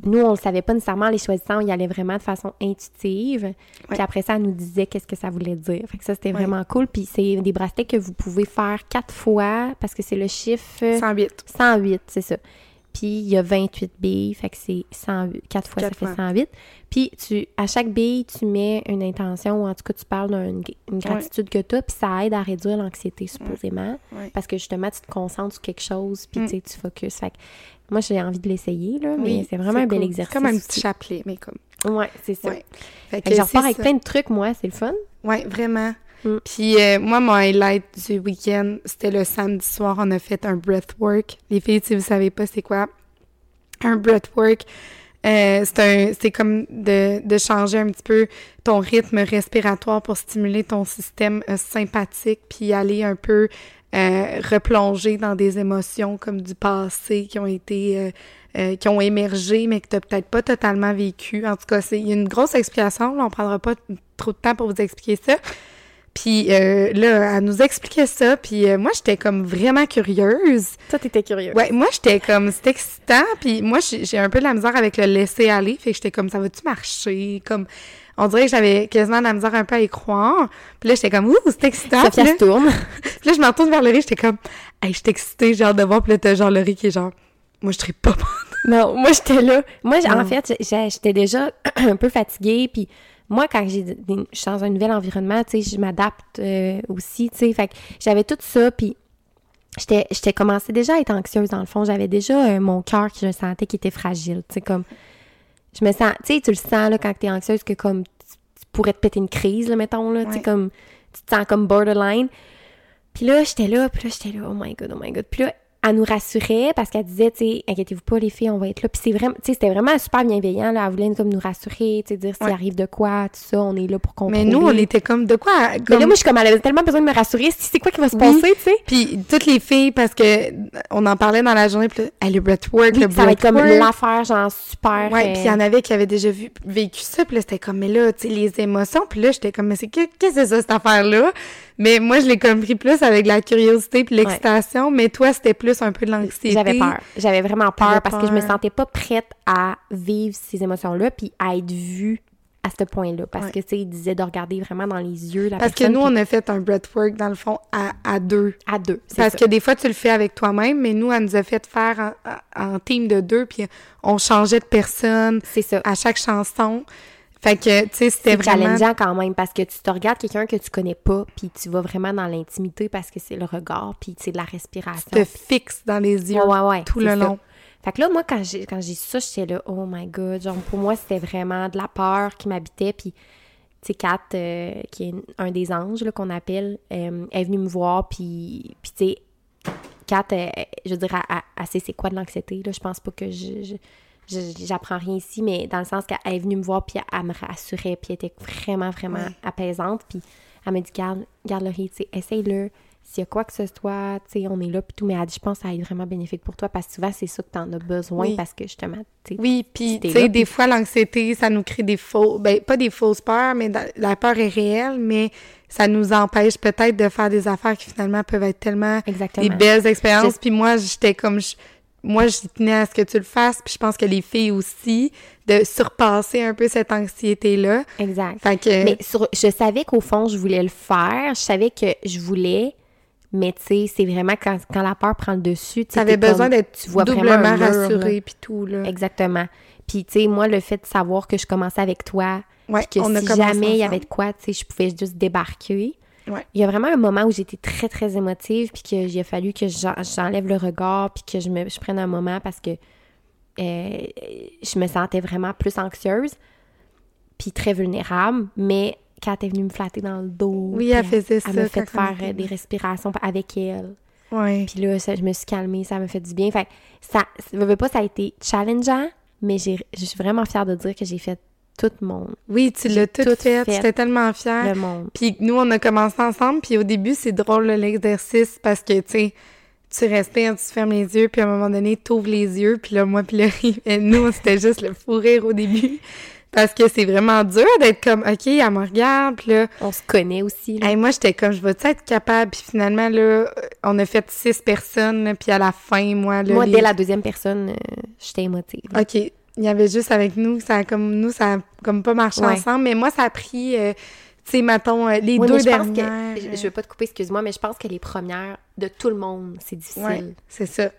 nous, on le savait pas nécessairement, en les choisissant, on y allait vraiment de façon intuitive. Puis après ça, elle nous disait qu'est-ce que ça voulait dire. Fait que ça, c'était vraiment cool. Puis c'est des bracelets que vous pouvez faire quatre fois parce que c'est le chiffre 108. 108, c'est ça. Puis il y a 28 billes, fait que c'est 108. 4 fois, ça fait fois. 108. Puis tu, à chaque bille, tu mets une intention, ou en tout cas, tu parles d'une une gratitude que tu as, puis ça aide à réduire l'anxiété, supposément. Ouais. Parce que justement, tu te concentres sur quelque chose, puis Mm. tu tu focuses. Fait que moi, j'ai envie de l'essayer, là, mais Oui, c'est vraiment un bel exercice. C'est comme un petit chapelet, mais comme. Ouais, c'est ça. Ouais. Fait Fait que je repars avec ça. plein de trucs, moi, c'est le fun. Ouais, vraiment. Mm. Puis euh, moi, mon highlight du week-end, c'était le samedi soir, on a fait un breathwork. Les filles, si vous savez pas c'est quoi, un breathwork, euh, c'est comme de, de changer un petit peu ton rythme respiratoire pour stimuler ton système euh, sympathique, puis aller un peu euh, replonger dans des émotions comme du passé qui ont été euh, euh, qui ont émergé, mais que tu n'as peut-être pas totalement vécu. En tout cas, c'est une grosse explication. Là, on prendra pas trop de temps pour vous expliquer ça. Puis euh, là, elle nous expliquait ça, puis euh, moi, j'étais comme vraiment curieuse. Toi, t'étais curieux. Ouais, moi, j'étais comme, c'était excitant, puis moi, j'ai un peu de la misère avec le laisser aller, fait que j'étais comme, ça va-tu marcher? Comme, on dirait que j'avais quasiment de la misère un peu à y croire. Puis là, j'étais comme, ouh, c'est excitant. Là, se tourne. puis là, je me retourne vers Laurie, j'étais comme, hey, j'étais excitée, j'ai hâte de voir, puis là, t'as genre Laurie qui est genre, moi, je serais pas Non, moi j'étais là. Moi, en fait, j'étais déjà un peu fatiguée. Puis moi, quand j'ai je suis dans un nouvel environnement, tu sais, je m'adapte euh, aussi, tu sais. Fait que j'avais tout ça. Puis j'étais j'étais commencé déjà à être anxieuse, dans le fond. J'avais déjà euh, mon cœur qui je sentais qui était fragile, tu sais, comme. Je me sens. Tu sais, tu le sens, là, quand t'es anxieuse, que comme. Tu, pourrais te péter une crise, là, mettons, là. Tu sais, comme. Tu te sens comme borderline. Puis là, j'étais là, puis là, j'étais là, oh my god, oh my god. Puis là, elle nous rassurait parce qu'elle disait, tu sais, inquiétez-vous pas, les filles, on va être là. Puis c'est vraiment, tu sais, c'était vraiment super bienveillant, là. Elle voulait comme nous rassurer, tu sais, dire s'il Ouais. arrive de quoi, tout ça, on est là pour contrôler. Mais nous, on était comme, de quoi? Mais là, moi, je suis comme, elle avait tellement besoin de me rassurer, si c'est quoi qui va se Oui. passer, tu sais. Puis toutes les filles, parce que on en parlait dans la journée, puis là, hey, le breathwork, Oui, le ça va être comme breathwork. l'affaire, genre, super. Ouais, euh, puis il y en avait qui avaient déjà vu, vécu ça, puis là, c'était comme, mais là, tu sais, les émotions, puis là, j'étais comme, mais c'est que- qu'est-ce que c'est ça, cette affaire-là? Mais moi, je l'ai compris plus avec la curiosité puis l'excitation, mais toi, c'était plus un peu de l'anxiété. J'avais peur. J'avais vraiment peur parce que je me sentais pas prête à vivre ces émotions-là puis à être vue à ce point-là. Parce Ouais. que, tu sais, il disait de regarder vraiment dans les yeux la Parce que nous, on a fait un breathwork, dans le fond, à, à deux. À deux. Parce ça. que des fois, tu le fais avec toi-même, mais nous, elle nous a fait faire en, en team de deux, puis on changeait de personne C'est ça. à chaque chanson. Fait que, tu sais, c'était C'est vraiment... challengeant quand même parce que tu te regardes quelqu'un que tu connais pas puis tu vas vraiment dans l'intimité parce que c'est le regard puis c'est de la respiration. te fixe dans les yeux Ouais, ouais, ouais, tout le ça. long. Fait que là, moi, quand j'ai, quand j'ai su ça, j'étais là, oh my god. Genre, pour moi, c'était vraiment de la peur qui m'habitait. Puis, tu sais, Kat, euh, qui est un des anges qu'on appelle, euh, est venue me voir. Puis, puis tu sais, Kat, euh, je veux dire, elle, elle- elle sait c'est quoi de l'anxiété. Là. Je pense pas que je- je- j'apprends rien ici, mais dans le sens qu'elle est venue me voir, puis elle, me rassurait, puis elle était vraiment, vraiment Ouais. apaisante. Puis, elle m'a dit, garde, garde tu sais, essaye-le. s'il y a quoi que ce soit, tu sais, on est là, puis tout. Mais elle dit, je pense que ça va être vraiment bénéfique pour toi parce que souvent, c'est ça que t'en as besoin Oui. parce que justement, tu sais. Oui, puis tu sais, des fois, l'anxiété, ça nous crée des faux... Ben, pas des fausses peurs, mais la peur est réelle, mais ça nous empêche peut-être de faire des affaires qui finalement peuvent être tellement Exactement. des belles expériences. Puis moi, j'étais comme... je- Moi, j'y tenais à ce que tu le fasses, puis je pense que les filles aussi, de surpasser un peu cette anxiété-là. Exact. Fait que... Mais sur- je savais qu'au fond, je voulais le faire. Je savais que je voulais. Mais tu sais, c'est vraiment quand, quand la peur prend le dessus. tu t'es besoin d'être tu vois vraiment doublement rassurée, puis tout, là. Exactement. Puis, tu sais, moi, le fait de savoir que je commençais avec toi, Ouais, que on si jamais il y avait de quoi, tu sais, je pouvais juste débarquer. Ouais. Il y a vraiment un moment où j'étais très, très émotive, puis qu'il a fallu que j'en- j'enlève le regard, puis que je, me, je prenne un moment parce que euh, je me sentais vraiment plus anxieuse, puis très vulnérable. Mais quand elle est venue me flatter dans le dos, Oui, elle faisait ça Elle m'a fait faire était des respirations avec elle. Ouais. Puis là, ça, je me suis calmée, ça m'a fait du bien. Fait ça, je veux pas, ça a été challengeant, mais je suis vraiment fière de dire que j'ai fait tout mon, Oui, tu l'as tout, tout fait. J'étais tellement fière. le monde. Puis nous, on a commencé ensemble, puis au début, c'est drôle l'exercice parce que, tu sais, tu respires, tu fermes les yeux, puis à un moment donné, tu ouvres les yeux, puis là, moi, puis là, et nous, c'était juste le fou rire au début. Parce que c'est vraiment dur d'être comme, OK, elle me regarde, puis là, On se connaît aussi. là. hey, moi, j'étais comme, je vais-tu être capable? Puis finalement, là, on a fait six personnes, puis à la fin, moi, là, Moi, les- dès la deuxième personne, euh, j'étais émotive. OK. Il y avait juste avec nous, ça a comme nous, ça a comme pas marché Ouais. ensemble, mais moi, ça a pris, euh, tu sais, mettons, euh, les Oui, deux je dernières. que, je, veux pas te couper, excuse-moi, mais je pense que les premières de tout le monde, c'est difficile. Ouais, c'est ça.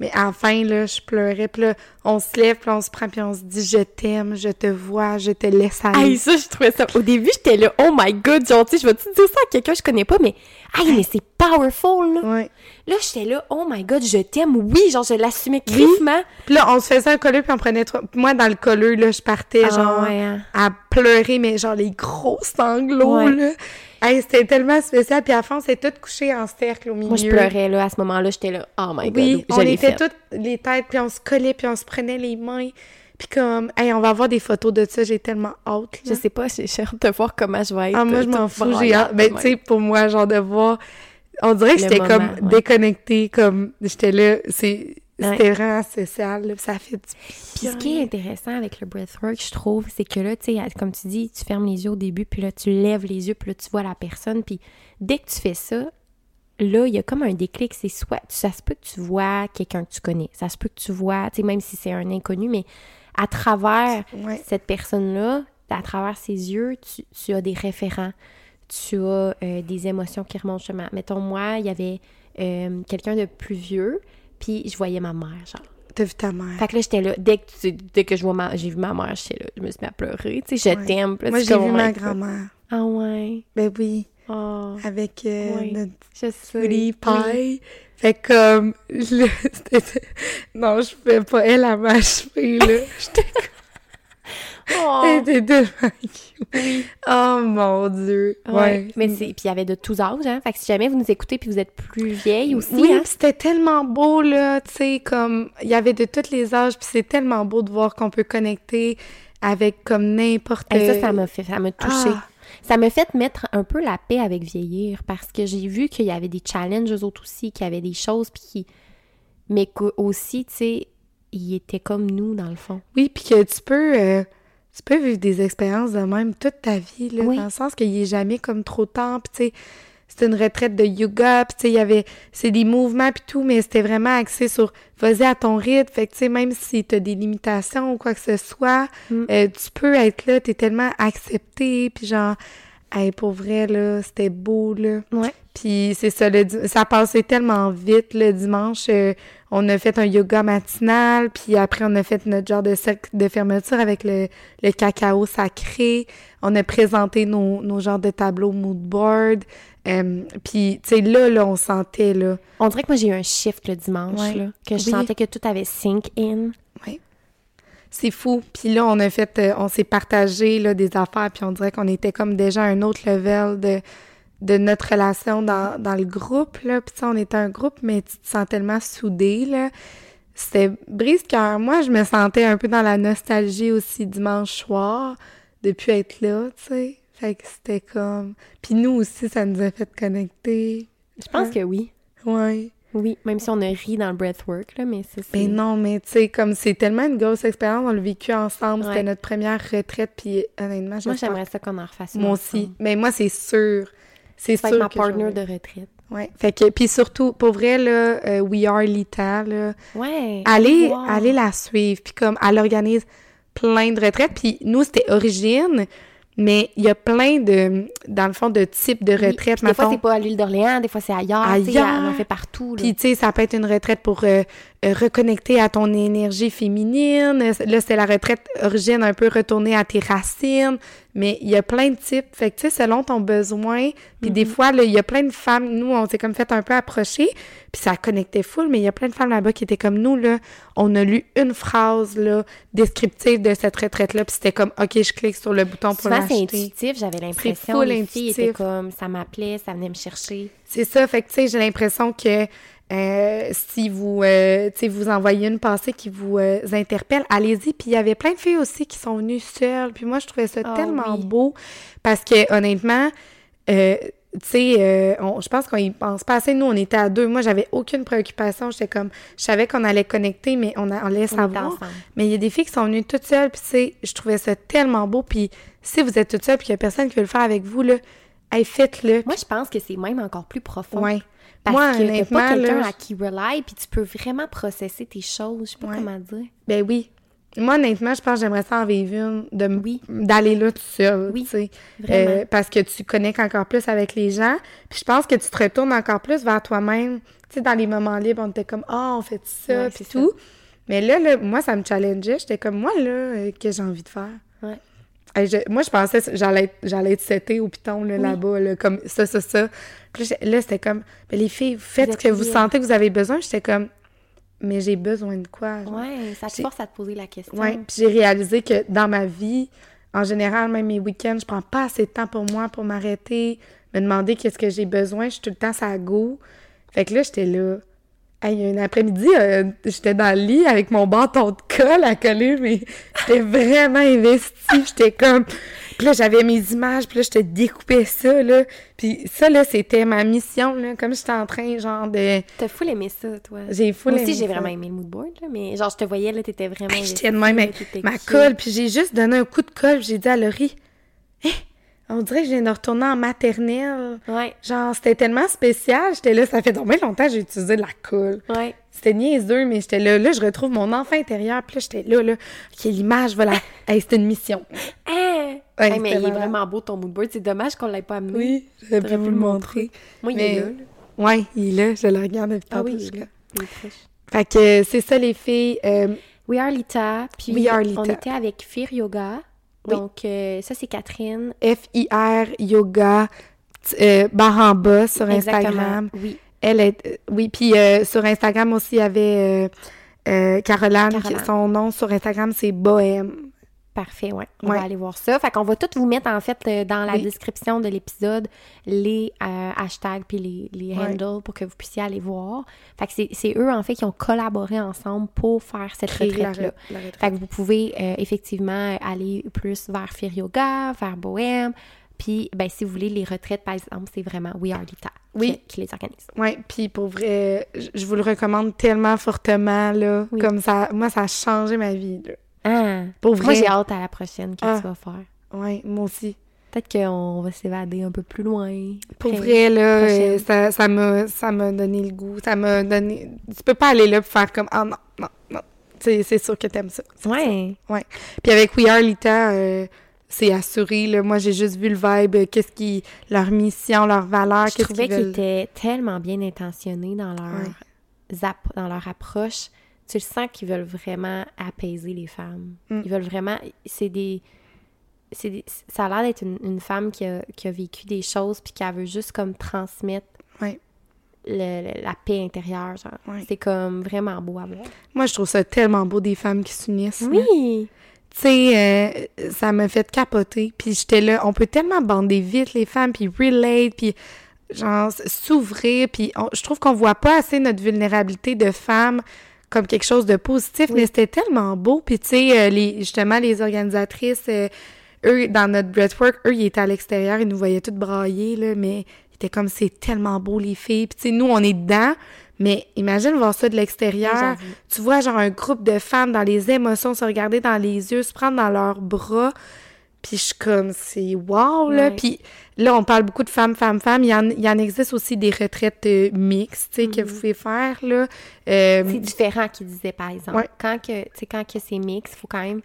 Mais enfin, là, je pleurais, puis là, on se lève, puis on se prend, puis on se dit « Je t'aime, je te vois, je te laisse aller Hey, ça, je trouvais ça. Au début, j'étais là, oh my god, genre, tu sais, je vais-tu dire ça à quelqu'un que je connais pas, mais, hey, mais c'est powerful, là. Ouais. Là, j'étais là, oh my god, je t'aime, oui, genre, je l'assumais crissement. Puis là, on se faisait un colleux, puis on prenait trois... Moi, dans le colleux, là, je partais, Ah, genre, ouais, hein. à pleurer, mais genre, les gros sanglots, Ouais. là. Hey, c'était tellement spécial, puis à on s'est toutes couchées en cercle au milieu. Moi, je pleurais, là, à ce moment-là, j'étais là, oh my god, Oui, je on était fait. toutes les têtes, puis on se collait, puis on se prenait les mains. Puis comme, hey, on va avoir des photos de ça, j'ai tellement hâte. là. Je sais pas, j'ai hâte de voir comment je vais être. Ah, moi, je m'en fous, j'ai hâte. De tu sais, pour moi, genre, de voir... On dirait que j'étais comme ouais. déconnectée, comme... J'étais là, c'est... Ouais. C'était vraiment spécial, là, puis ça fait du Puis ce qui est intéressant avec le breathwork, je trouve, c'est que là, tu sais, comme tu dis, tu fermes les yeux au début, puis là, tu lèves les yeux, puis là, tu vois la personne, puis dès que tu fais ça, là, il y a comme un déclic, c'est soit, ça se peut que tu vois quelqu'un que tu connais, ça se peut que tu vois, tu sais, même si c'est un inconnu, mais à travers Ouais. cette personne-là, à travers ses yeux, tu, tu as des référents, tu as euh, des émotions qui remontent justement. Mettons, moi, il y avait euh, quelqu'un de plus vieux, puis je voyais ma mère, genre. T'as vu ta mère? Fait que là, j'étais là, dès que, tu- dès que je vois ma, j'ai vu ma mère, j'étais là, je me suis mis à pleurer, tu sais, je Ouais. t'aime. Moi, j'ai comme, vu ma grand-mère. Ah ouais, Ben oui, oh, avec euh, Oui. notre je sais. sweetie Oui. pie. Fait que, comme. Non, je pouvais pas, elle, à m'achever, là. J'étais Oh. Tellement cute. Oh mon dieu. Ouais. Ouais. Mais c'est, puis il y avait de tous âges, hein. Fait que si jamais vous nous écoutez puis vous êtes plus vieille aussi, Oui, hein. c'était tellement beau, là, tu sais, comme, il y avait de tous les âges, puis c'est tellement beau de voir qu'on peut connecter avec comme n'importe... Hey, ça, ça m'a fait, ça m'a touché. Ah. Ça m'a fait mettre un peu la paix avec vieillir parce que j'ai vu qu'il y avait des challenges eux autres aussi, qu'il y avait des choses puis qui... mais aussi, tu sais, ils étaient comme nous dans le fond. Oui, puis que tu peux, euh, tu peux vivre des expériences de même toute ta vie, là, Oui. dans le sens qu'il est jamais comme trop tard, puis tu sais, c'était une retraite de yoga, puis tu sais, il y avait, c'est des mouvements puis tout, mais c'était vraiment axé sur, vas-y à ton rythme, fait que tu sais, même si t'as des limitations ou quoi que ce soit, Mm. euh, tu peux être là, t'es tellement accepté, puis genre, hey, pour vrai, là, c'était beau, là. Ouais. Puis c'est ça, le ça passait tellement vite le dimanche. euh, on a fait un yoga matinal, puis après on a fait notre genre de cercle de fermeture avec le, le cacao sacré. On a présenté nos, nos genres de tableaux mood board. Euh, puis tu sais là, là, on sentait là. On dirait que moi j'ai eu un shift le dimanche, Ouais. là, que je Oui. sentais que tout avait sink in. C'est fou. Puis là, on a fait, euh, on s'est partagé là, des affaires, puis on dirait qu'on était comme déjà à un autre level de, de notre relation dans, dans le groupe, là. Puis on était un groupe, mais tu te sens tellement soudé, là. C'était brise-cœur. Moi, je me sentais un peu dans la nostalgie aussi dimanche soir, depuis être là, tu sais. Fait que c'était comme... Puis nous aussi, ça nous a fait connecter. Je pense que oui. Ouais. Oui, même si on a ri dans le breathwork, là, mais c'est... Mais non, mais tu sais, comme c'est tellement une grosse expérience, on l'a vécu ensemble, Ouais. c'était notre première retraite, puis honnêtement, Moi, j'aimerais ça qu'on en refasse Moi aussi. Mais moi, c'est sûr. C'est sûr ma que partner de retraite. Ouais. Fait que, puis surtout, pour vrai, là, euh, We Are Lita, là, Ouais. allez, voir. allez la suivre. Puis comme, elle organise plein de retraites. Puis nous, c'était Origine, mais il y a plein de, dans le fond, de types de retraites. Des fois, c'est pas à l'île d'Orléans, des fois, c'est ailleurs. Ailleurs. En fait partout. là. Puis, tu sais, ça peut être une retraite pour euh, euh, reconnecter à ton énergie féminine. Là, c'est la retraite origine, un peu retourner à tes racines. Mais il y a plein de types. Fait que, tu sais, selon ton besoin. Puis, des fois, là, il y a plein de femmes. Nous, on s'est comme fait un peu approcher. Puis, ça connectait full. Mais il y a plein de femmes là-bas qui étaient comme nous, là. On a lu une phrase, là, descriptive de cette retraite-là. Puis, c'était comme, OK, je clique sur le bouton pour Souvent, c'est l'acheter. intuitif. J'avais l'impression full filles étaient intuitif. comme, ça m'appelait, ça venait me chercher. C'est ça, fait que tu sais, j'ai l'impression que euh, si vous, euh, vous envoyez une pensée qui vous euh, interpelle, allez-y. Puis il y avait plein de filles aussi qui sont venues seules. Puis moi, je trouvais ça Ah tellement oui. beau parce que honnêtement, euh, tu sais, euh, je pense qu'on y pense pas assez. Nous, on était à deux. Moi, j'avais aucune préoccupation. J'étais comme, je savais qu'on allait connecter, mais on, a, on allait On savoir. Mais il y a des filles qui sont venues toutes seules, puis tu sais, je trouvais ça tellement beau. Puis si vous êtes toutes seules, puis qu'il y a personne qui veut le faire avec vous, là, hey, faites-le. Moi, je pense que c'est même encore plus profond. Ouais. Parce Moi, que t'as pas quelqu'un là, à qui rely, puis tu peux vraiment processer tes choses. Je sais pas Ouais. comment dire. Ben oui. Moi, honnêtement, je pense que j'aimerais ça en vivre une, de m- Oui. d'aller là tout seul, Oui. Euh, parce que tu connectes encore plus avec les gens. Puis je pense que tu te retournes encore plus vers toi-même. Tu sais, dans les moments libres, on était comme, ah, on fait ça, Ouais, puis tout. Mais là, là, moi, ça me challengeait. J'étais comme, moi, là, euh, que j'ai envie de faire? Ouais. Je- moi, je pensais que j'allais être, j'allais être setée au piton, là, Oui. là-bas, là, comme ça, ça, ça. Puis là, c'était comme, ben, les filles, faites ce que vous sentez que vous avez besoin. J'étais comme, mais j'ai besoin de quoi? genre? Ouais, ça te force à te poser la question. Ouais, puis j'ai réalisé que dans ma vie, en général, même mes week-ends, je prends pas assez de temps pour moi pour m'arrêter, me demander qu'est-ce que j'ai besoin. Je suis tout le temps ça go. Fait que là, j'étais là. Hey, un après-midi, euh, j'étais dans le lit avec mon bâton de colle à coller, mais j'étais vraiment investie. J'étais comme... Puis là, j'avais mes images, puis là, je te découpais ça, là. Puis ça, là, c'était ma mission, là. Comme j'étais en train, genre, de... T'as full aimé ça, toi. J'ai full Moi aussi, j'ai vraiment aimé le moodboard, là, mais genre, je te voyais, là, t'étais vraiment. Investie, J'étais de même ma cute. colle, puis j'ai juste donné un coup de colle, puis j'ai dit à Laurie, on dirait que je viens de retourner en maternelle. Ouais, Genre, c'était tellement spécial. J'étais là, ça fait donc bien longtemps que j'ai utilisé de la colle. ouais. C'était niaiseux, mais j'étais là. Là, je retrouve mon enfant intérieur, puis là, j'étais là, là. OK, l'image, voilà. Hey, c'était une mission. Hein? Ouais, Hey, mais il est vraiment beau ton moodboard. C'est dommage qu'on l'ait pas amené. Oui, j'aurais pu vous le montrer. Moi, il Mais- est là. là. Ouais, il est là, je le regarde depuis Ah oui, il est là. Il est. Fait que euh, c'est ça, les filles. Euh, We Are Lita. Puis We Are Lita. on était avec Fear Yoga. Oui. Donc, euh, ça, c'est Catherine. F-I-R Yoga, euh, bas sur Exactement. Instagram. Oui. Elle est. euh, oui, puis euh, sur Instagram aussi, il y avait euh, euh, Caroline, qui- Caroline. son nom sur Instagram, c'est Bohème. Parfait, ouais. On Ouais. va aller voir ça. Fait qu'on va tout vous mettre, en fait, euh, dans la Oui. description de l'épisode, les euh, hashtags puis les, les Ouais. handles pour que vous puissiez aller voir. Fait que c'est- eux, en fait, qui ont collaboré ensemble pour faire cette retraite-là. retraite. Fait que vous pouvez euh, effectivement aller plus vers Fear Yoga, vers Bohème. Puis, ben, si vous voulez, les retraites, par exemple, c'est vraiment We Are Lita Oui. qui, qui les organise. Ouais, puis pour vrai, je- je vous le recommande tellement fortement, là. Oui. Comme ça, moi, ça a changé ma vie, là. Ah! Pour Moi, vrai. j'ai hâte à la prochaine que Ah. tu vas faire. Ouais, moi aussi. Peut-être qu'on va s'évader un peu plus loin. Pour vrai, là, euh, ça, ça m'a ça m'a donné le goût. Ça m'a donné... Tu peux pas aller là pour faire comme « Ah non, non, non. » C'est sûr que t'aimes ça. Ouais. ça. Ouais. Puis avec We Are Lita, euh, c'est assuré, là. Moi, j'ai juste vu le vibe, euh, qu'est-ce qui... Leur mission, leur valeur, Je trouvais qu'ils étaient tellement bien intentionnés dans leur, app- dans leur approche. Tu le sens qu'ils veulent vraiment apaiser les femmes. Mm. Ils veulent vraiment... C'est des... c'est des- ça a l'air d'être une, une femme qui a, qui a vécu des choses puis qui veut juste comme transmettre Ouais. le- le- la paix intérieure. Genre. C'est comme vraiment beau à voir. Moi, je trouve ça tellement beau des femmes qui s'unissent. Oui! Tu sais, euh, ça m'a fait capoter. Puis j'étais là, on peut tellement bander vite les femmes, puis relate, puis genre s'ouvrir. Puis on- je trouve qu'on voit pas assez notre vulnérabilité de femmes comme quelque chose de positif, Oui. mais c'était tellement beau. Puis tu sais, euh, les, justement, les organisatrices, euh, eux, dans notre breathwork, eux, ils étaient à l'extérieur, ils nous voyaient toutes brailler, là, mais ils j'étais comme, c'est tellement beau, les filles. Puis, tu sais, nous, on est dedans, mais imagine voir ça de l'extérieur. tu vois, genre, un groupe de femmes dans les émotions, se regarder dans les yeux, se prendre dans leurs bras. Puis, je suis comme, c'est wow, là. Ouais. Puis, là, on parle beaucoup de femmes, femmes, femmes. Il y en, il y en existe aussi des retraites euh, mixtes, tu sais, que vous pouvez faire, là. Euh, Mhm. C'est différent qu'il disait, par exemple. Ouais. Quand que, tu sais, quand que c'est mix, il faut quand même...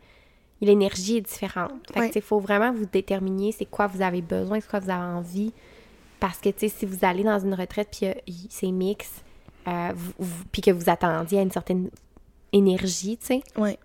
L'énergie est différente. Fait que, Ouais. tu sais, il faut vraiment vous déterminer c'est quoi vous avez besoin, c'est quoi vous avez envie. Parce que, tu sais, si vous allez dans une retraite puis euh, c'est mix, vous- vous- puis que vous attendiez à une certaine énergie, tu sais... ouais.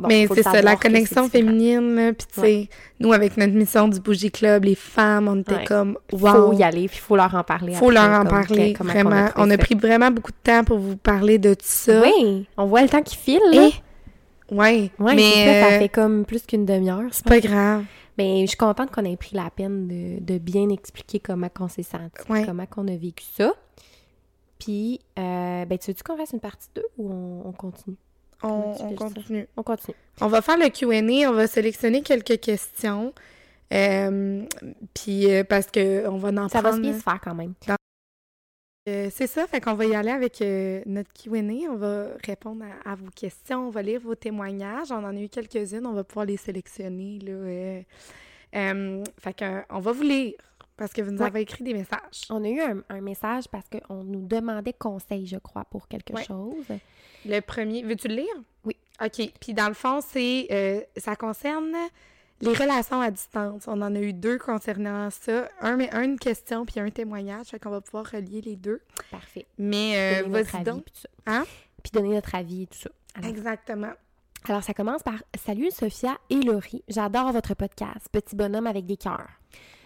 Bon, mais faut c'est ça, la connexion féminine. Puis, tu sais, nous, avec notre mission du Bougie Club, les femmes, on était Ouais. comme, Faut wow. y aller, puis il faut leur en parler. Faut après, leur en comme parler, vraiment. On a ça. pris vraiment beaucoup de temps pour vous parler de tout ça. Oui, on voit le temps qui file, là. Et, ouais, Ouais, mais ça, ça euh, fait comme plus qu'une demi-heure. c'est pas grave. Mais je suis contente qu'on ait pris la peine de, de bien expliquer comment on s'est senti, Ouais. comment qu'on a vécu ça. Puis, euh, ben, tu veux-tu qu'on fasse une partie 2 ou on, on continue? On, ça? continue. On continue. On va faire le Q&A, on va sélectionner quelques questions. Euh, puis euh, parce que on va en Ça va prendre. bien se faire quand même. Euh, c'est ça, fait qu'on va y aller avec notre Q&A. On va répondre à, à vos questions, on va lire vos témoignages. On en a eu quelques-unes, on va pouvoir les sélectionner. Là, fait qu'on on va vous lire parce que vous nous Ouais. avez écrit des messages. On a eu un, un message parce qu'on nous demandait conseil, je crois, pour quelque Ouais. chose. Le premier, veux-tu le lire? Oui. OK. Puis dans le fond, c'est euh, ça concerne les relations à distance. On en a eu deux concernant ça. Un, mais une question puis un témoignage. Fait qu'on va pouvoir relier les deux. Parfait. Mais euh, vas-y donc. puis tout ça. Hein? Puis donner notre avis et tout ça. Alors, Exactement. Alors, ça commence par Salut Sophia et Laurie, j'adore votre podcast, Petit bonhomme avec des cœurs.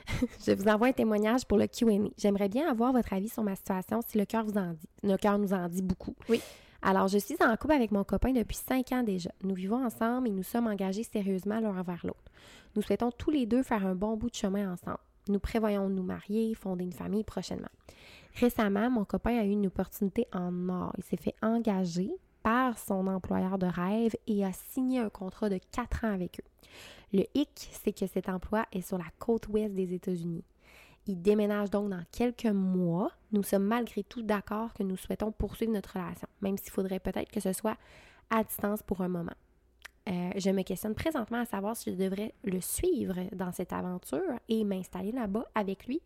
Je vous envoie un témoignage pour le QA. J'aimerais bien avoir votre avis sur ma situation si le cœur vous en dit. Le cœur nous en dit beaucoup. Oui. Alors, je suis en couple avec mon copain depuis cinq ans déjà. Nous vivons ensemble et nous sommes engagés sérieusement l'un envers l'autre. Nous souhaitons tous les deux faire un bon bout de chemin ensemble. Nous prévoyons de nous marier, fonder une famille prochainement. Récemment, mon copain a eu une opportunité en or. Il s'est fait engager par son employeur de rêve et a signé un contrat de quatre ans avec eux. Le hic, c'est que cet emploi est sur la côte ouest des États-Unis. Il déménage donc dans quelques mois. Nous sommes malgré tout d'accord que nous souhaitons poursuivre notre relation, même s'il faudrait peut-être que ce soit à distance pour un moment. Euh, je me questionne présentement à savoir si je devrais le suivre dans cette aventure et m'installer là-bas avec lui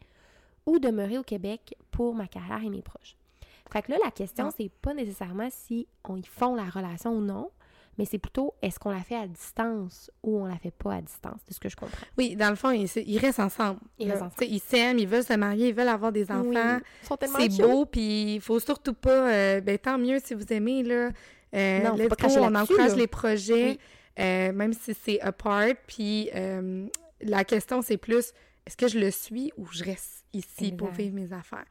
ou demeurer au Québec pour ma carrière et mes proches. Fait que là, la question, Non. c'est pas nécessairement si on y font la relation ou non, mais c'est plutôt est-ce qu'on la fait à distance ou on la fait pas à distance, c'est ce que je comprends. Oui, dans le fond, ils, ils restent ensemble. Ils restent ensemble. Ils s'aiment, ils veulent se marier, ils veulent avoir des enfants. Oui, ils sont tellement C'est beau, puis il faut surtout pas... euh, ben, tant mieux si vous aimez, là. Euh, Non, faut let's pas go, cracher on encourage là. les projets, Oui. euh, même si c'est apart. Puis la question, c'est plus, est-ce que je le suis ou je reste ici pour vivre mes affaires?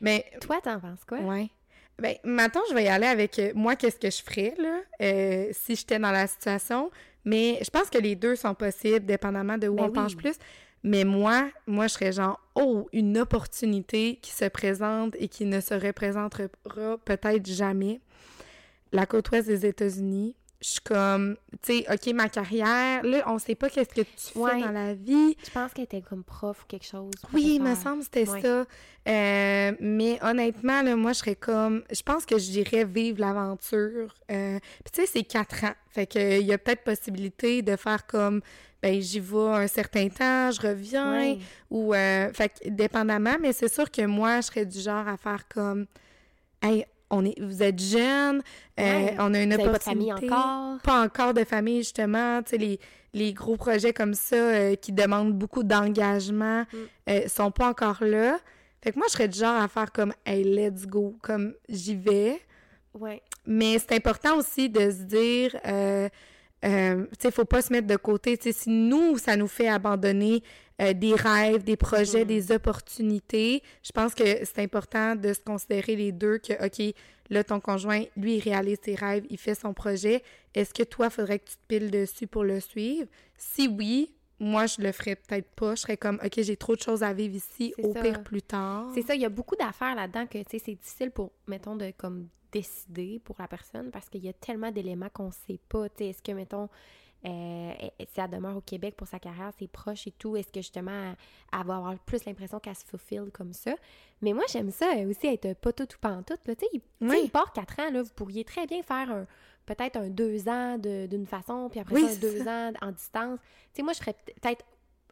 Mais, Toi, t'en penses quoi? ouais. Ben, maintenant, je vais y aller avec euh, moi, qu'est-ce que je ferais, là, euh, si j'étais dans la situation. Mais je pense que les deux sont possibles, dépendamment de où Ben on oui. penche plus. Mais moi, moi, je serais genre, oh, une opportunité qui se présente et qui ne se représentera peut-être jamais. La côte ouest des États-Unis. Je suis comme, tu sais, OK, ma carrière, là, on sait pas qu'est-ce que tu fais Ouais. dans la vie. Je pense qu'elle était comme prof ou quelque chose. Oui, il me semble que c'était Ouais. ça. Euh, mais honnêtement, là, moi, je serais comme... Je pense que je dirais vivre l'aventure. Euh, Puis tu sais, c'est quatre ans. Fait qu'il y a peut-être possibilité de faire comme... Ben, j'y vais un certain temps, je reviens. Ouais. Ou... euh, fait que dépendamment, mais c'est sûr que moi, je serais du genre à faire comme... Hey, on est, vous êtes jeunes, euh, on a une Vous avez pas de famille opportunité encore. pas encore de famille, justement. Tu sais, les, les gros projets comme ça euh, qui demandent beaucoup d'engagement Mm. euh, sont pas encore là. Fait que moi, je serais du genre à faire comme « Hey, let's go », comme j'y vais. Ouais. Mais c'est important aussi de se dire, euh, tu sais, faut pas se mettre de côté. Tu sais, si nous, ça nous fait abandonner euh, des rêves, des projets, Mhm. des opportunités, je pense que c'est important de se considérer les deux que, OK, là, ton conjoint, lui, il réalise ses rêves, il fait son projet. Est-ce que toi, faudrait que tu te piles dessus pour le suivre? Si oui, moi, je le ferais peut-être pas. Je serais comme, OK, j'ai trop de choses à vivre ici, au ça. pire plus tard. C'est ça, il y a beaucoup d'affaires là-dedans que, tu sais, c'est difficile pour, mettons, de comme décider pour la personne parce qu'il y a tellement d'éléments qu'on sait pas. Tu sais, est-ce que, mettons, euh, si elle demeure au Québec pour sa carrière, ses proches et tout, est-ce que justement elle, va avoir plus l'impression qu'elle se fulfill comme ça? Mais moi, j'aime ça aussi, être pas tout ou pas en tout. Tu sais, il, il, part quatre ans, là, vous pourriez très bien faire peut-être un deux ans d'une façon, puis après ça, un deux ans en distance. Sais, moi, je ferais peut-être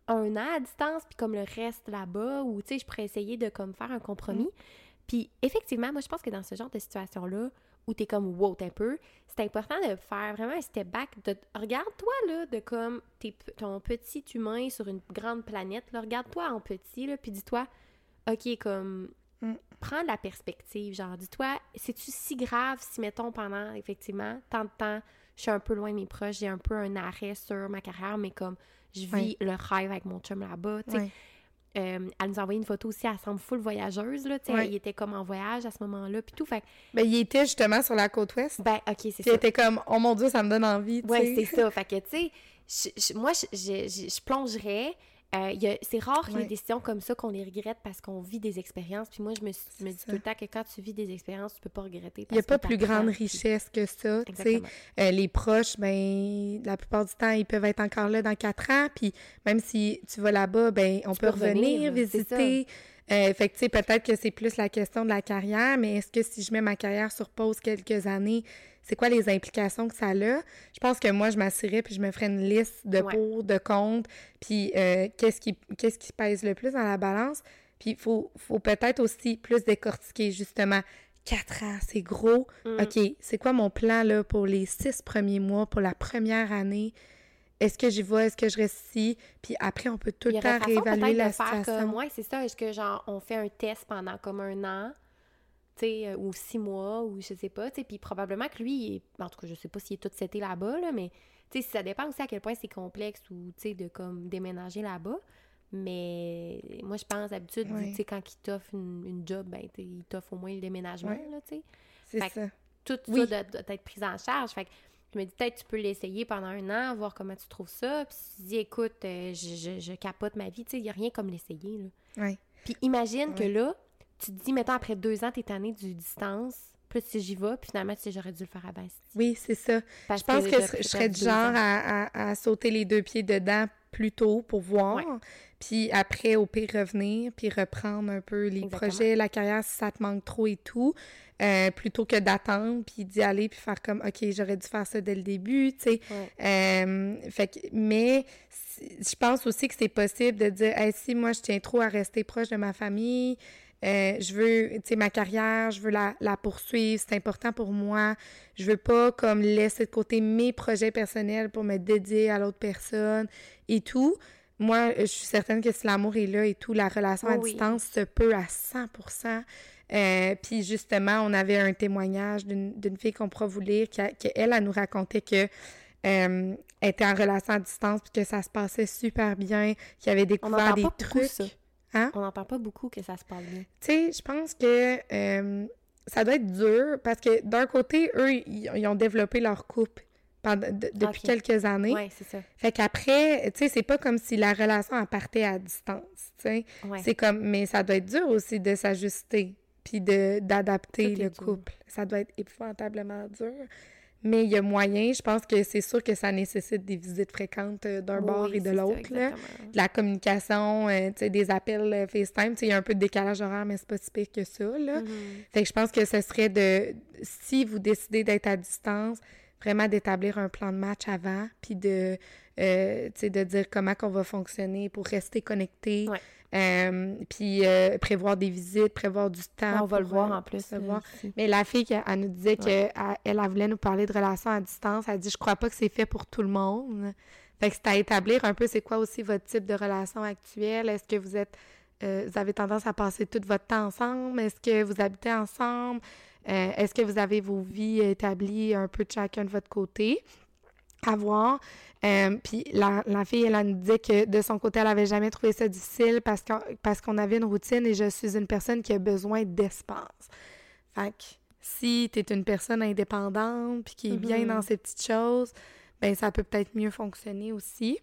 un an à distance, puis comme le reste là-bas, ou je pourrais essayer de comme faire un compromis. Mm. Puis effectivement, moi, je pense que dans ce genre de situation-là, où t'es comme wow un peu, c'est important de faire vraiment un step back. De, regarde-toi là, de comme t'es, ton petit humain sur une grande planète, regarde-toi en petit, là, puis dis-toi, ok, comme mm. prends la perspective, genre dis-toi, c'est-tu si grave si mettons pendant effectivement tant de temps, je suis un peu loin de mes proches, j'ai un peu un arrêt sur ma carrière, mais comme je vis le rêve avec mon chum là-bas, tu sais. Euh, elle nous a envoyé une photo aussi, elle semble full voyageuse, là, tu sais, il était comme en voyage à ce moment-là, puis tout, fait Ben, il était justement sur la côte ouest. Ben, OK, c'est ça. il était comme, oh mon Dieu, ça me donne envie, tu Ouais, c'est ça, fait que, tu sais, moi, je, je plongerais euh, c'est rare qu'il y ait des décisions comme ça qu'on les regrette parce qu'on vit des expériences. Puis moi, je me, me dis tout le temps que quand tu vis des expériences, tu peux pas regretter. Il n'y a pas plus grande richesse que ça. Euh, les proches, ben, la plupart du temps, ils peuvent être encore là dans quatre ans. Puis même si tu vas là-bas, ben, on peut revenir, visiter. Euh, fait que, peut-être que c'est plus la question de la carrière, mais est-ce que si je mets ma carrière sur pause quelques années, c'est quoi les implications que ça a? Je pense que moi, je m'assurerais puis je me ferais une liste de pour, de contre, puis euh, qu'est-ce qui, qu'est-ce qui pèse le plus dans la balance. Puis il faut, faut peut-être aussi plus décortiquer, justement, quatre ans, c'est gros. Mm. OK, c'est quoi mon plan, là, pour les six premiers mois, pour la première année? est-ce que j'y vais, est-ce que je reste ici? Puis après, on peut tout le temps réévaluer la situation. Comme, c'est ça. Est-ce que, genre, on fait un test pendant comme un an, sais, euh, ou six mois, ou je sais pas, tu sais, puis probablement que lui, est, en tout cas, je sais pas s'il est tout seté là-bas, là, mais, tu sais, ça dépend aussi à quel point c'est complexe, ou, tu sais, de, comme, déménager là-bas. Mais moi, je pense, d'habitude, tu sais, quand il t'offre une, job, ben, il t'offre au moins le déménagement, là, tu sais. C'est ça. Tout ça doit, doit, être pris en charge. Fait que je me dis, peut-être tu peux l'essayer pendant un an, voir comment tu trouves ça. Puis si tu dis, écoute, euh, je, je, capote ma vie, tu sais, il n'y a rien comme l'essayer. Là. Oui. Puis imagine que là, tu te dis, mettons, après deux ans, tu es tanné du distance. Plus si j'y vais, puis finalement, tu sais, j'aurais dû le faire à base. Oui, c'est ça. je pense que, je, serais du genre à, à, sauter les deux pieds dedans plus tôt pour voir. Puis après, au pire, revenir, puis reprendre un peu les projets, la carrière, si ça te manque trop et tout, euh, plutôt que d'attendre, puis d'y aller, puis faire comme, OK, j'aurais dû faire ça dès le début, tu sais. Euh, fait que, mais je pense aussi que c'est possible de dire, hey, si moi, je tiens trop à rester proche de ma famille, euh, je veux, tu sais, ma carrière, je veux la, la poursuivre, c'est important pour moi. Je veux pas comme laisser de côté mes projets personnels pour me dédier à l'autre personne et tout. Moi, je suis certaine que si l'amour est là et tout, la relation à distance se peut à 100%. Euh, puis justement, on avait un témoignage d'une fille qu'on pourra vous lire, qui, elle, elle nous racontait que euh, était en relation à distance puis que ça se passait super bien, qu'il avait découvert des trucs. Hein? On n'entend pas beaucoup que ça se passe bien. Tu sais, je pense que euh, ça doit être dur parce que d'un côté, eux, ils, ont développé leur couple depuis quelques années. Oui, c'est ça. Fait qu'après, tu sais, c'est pas comme si la relation partait à distance, tu sais. C'est comme, mais ça doit être dur aussi de s'ajuster puis d'adapter le couple. Ça doit être épouvantablement dur. Mais il y a moyen, je pense que c'est sûr que ça nécessite des visites fréquentes euh, d'un bord et de l'autre. De la communication, euh, des appels euh, FaceTime. Il y a un peu de décalage horaire, mais c'est pas si pire que ça. Là. Mm-hmm. Fait que je pense que ce serait de, si vous décidez d'être à distance, vraiment d'établir un plan de match avant, puis de, de dire comment qu'on va fonctionner pour rester connecté. Euh, puis euh, prévoir des visites, prévoir du temps. On va le voir en plus. Voir. Mais la fille, elle nous disait qu'elle elle, voulait nous parler de relations à distance. Elle dit Je crois pas que c'est fait pour tout le monde. Fait que c'est à établir un peu c'est quoi aussi votre type de relation actuelle? Est-ce que vous êtes euh, vous avez tendance à passer tout votre temps ensemble? Est-ce que vous habitez ensemble? Est-ce que vous avez vos vies établies un peu de chacun de votre côté? À voir. Euh, puis la, la, fille, elle, nous disait que de son côté, elle avait jamais trouvé ça difficile parce qu'on parce qu'on avait une routine et je suis une personne qui a besoin d'espace. Fait que si tu es une personne indépendante puis qui est bien mm-hmm. dans ses petites choses, ben ça peut peut-être mieux fonctionner aussi.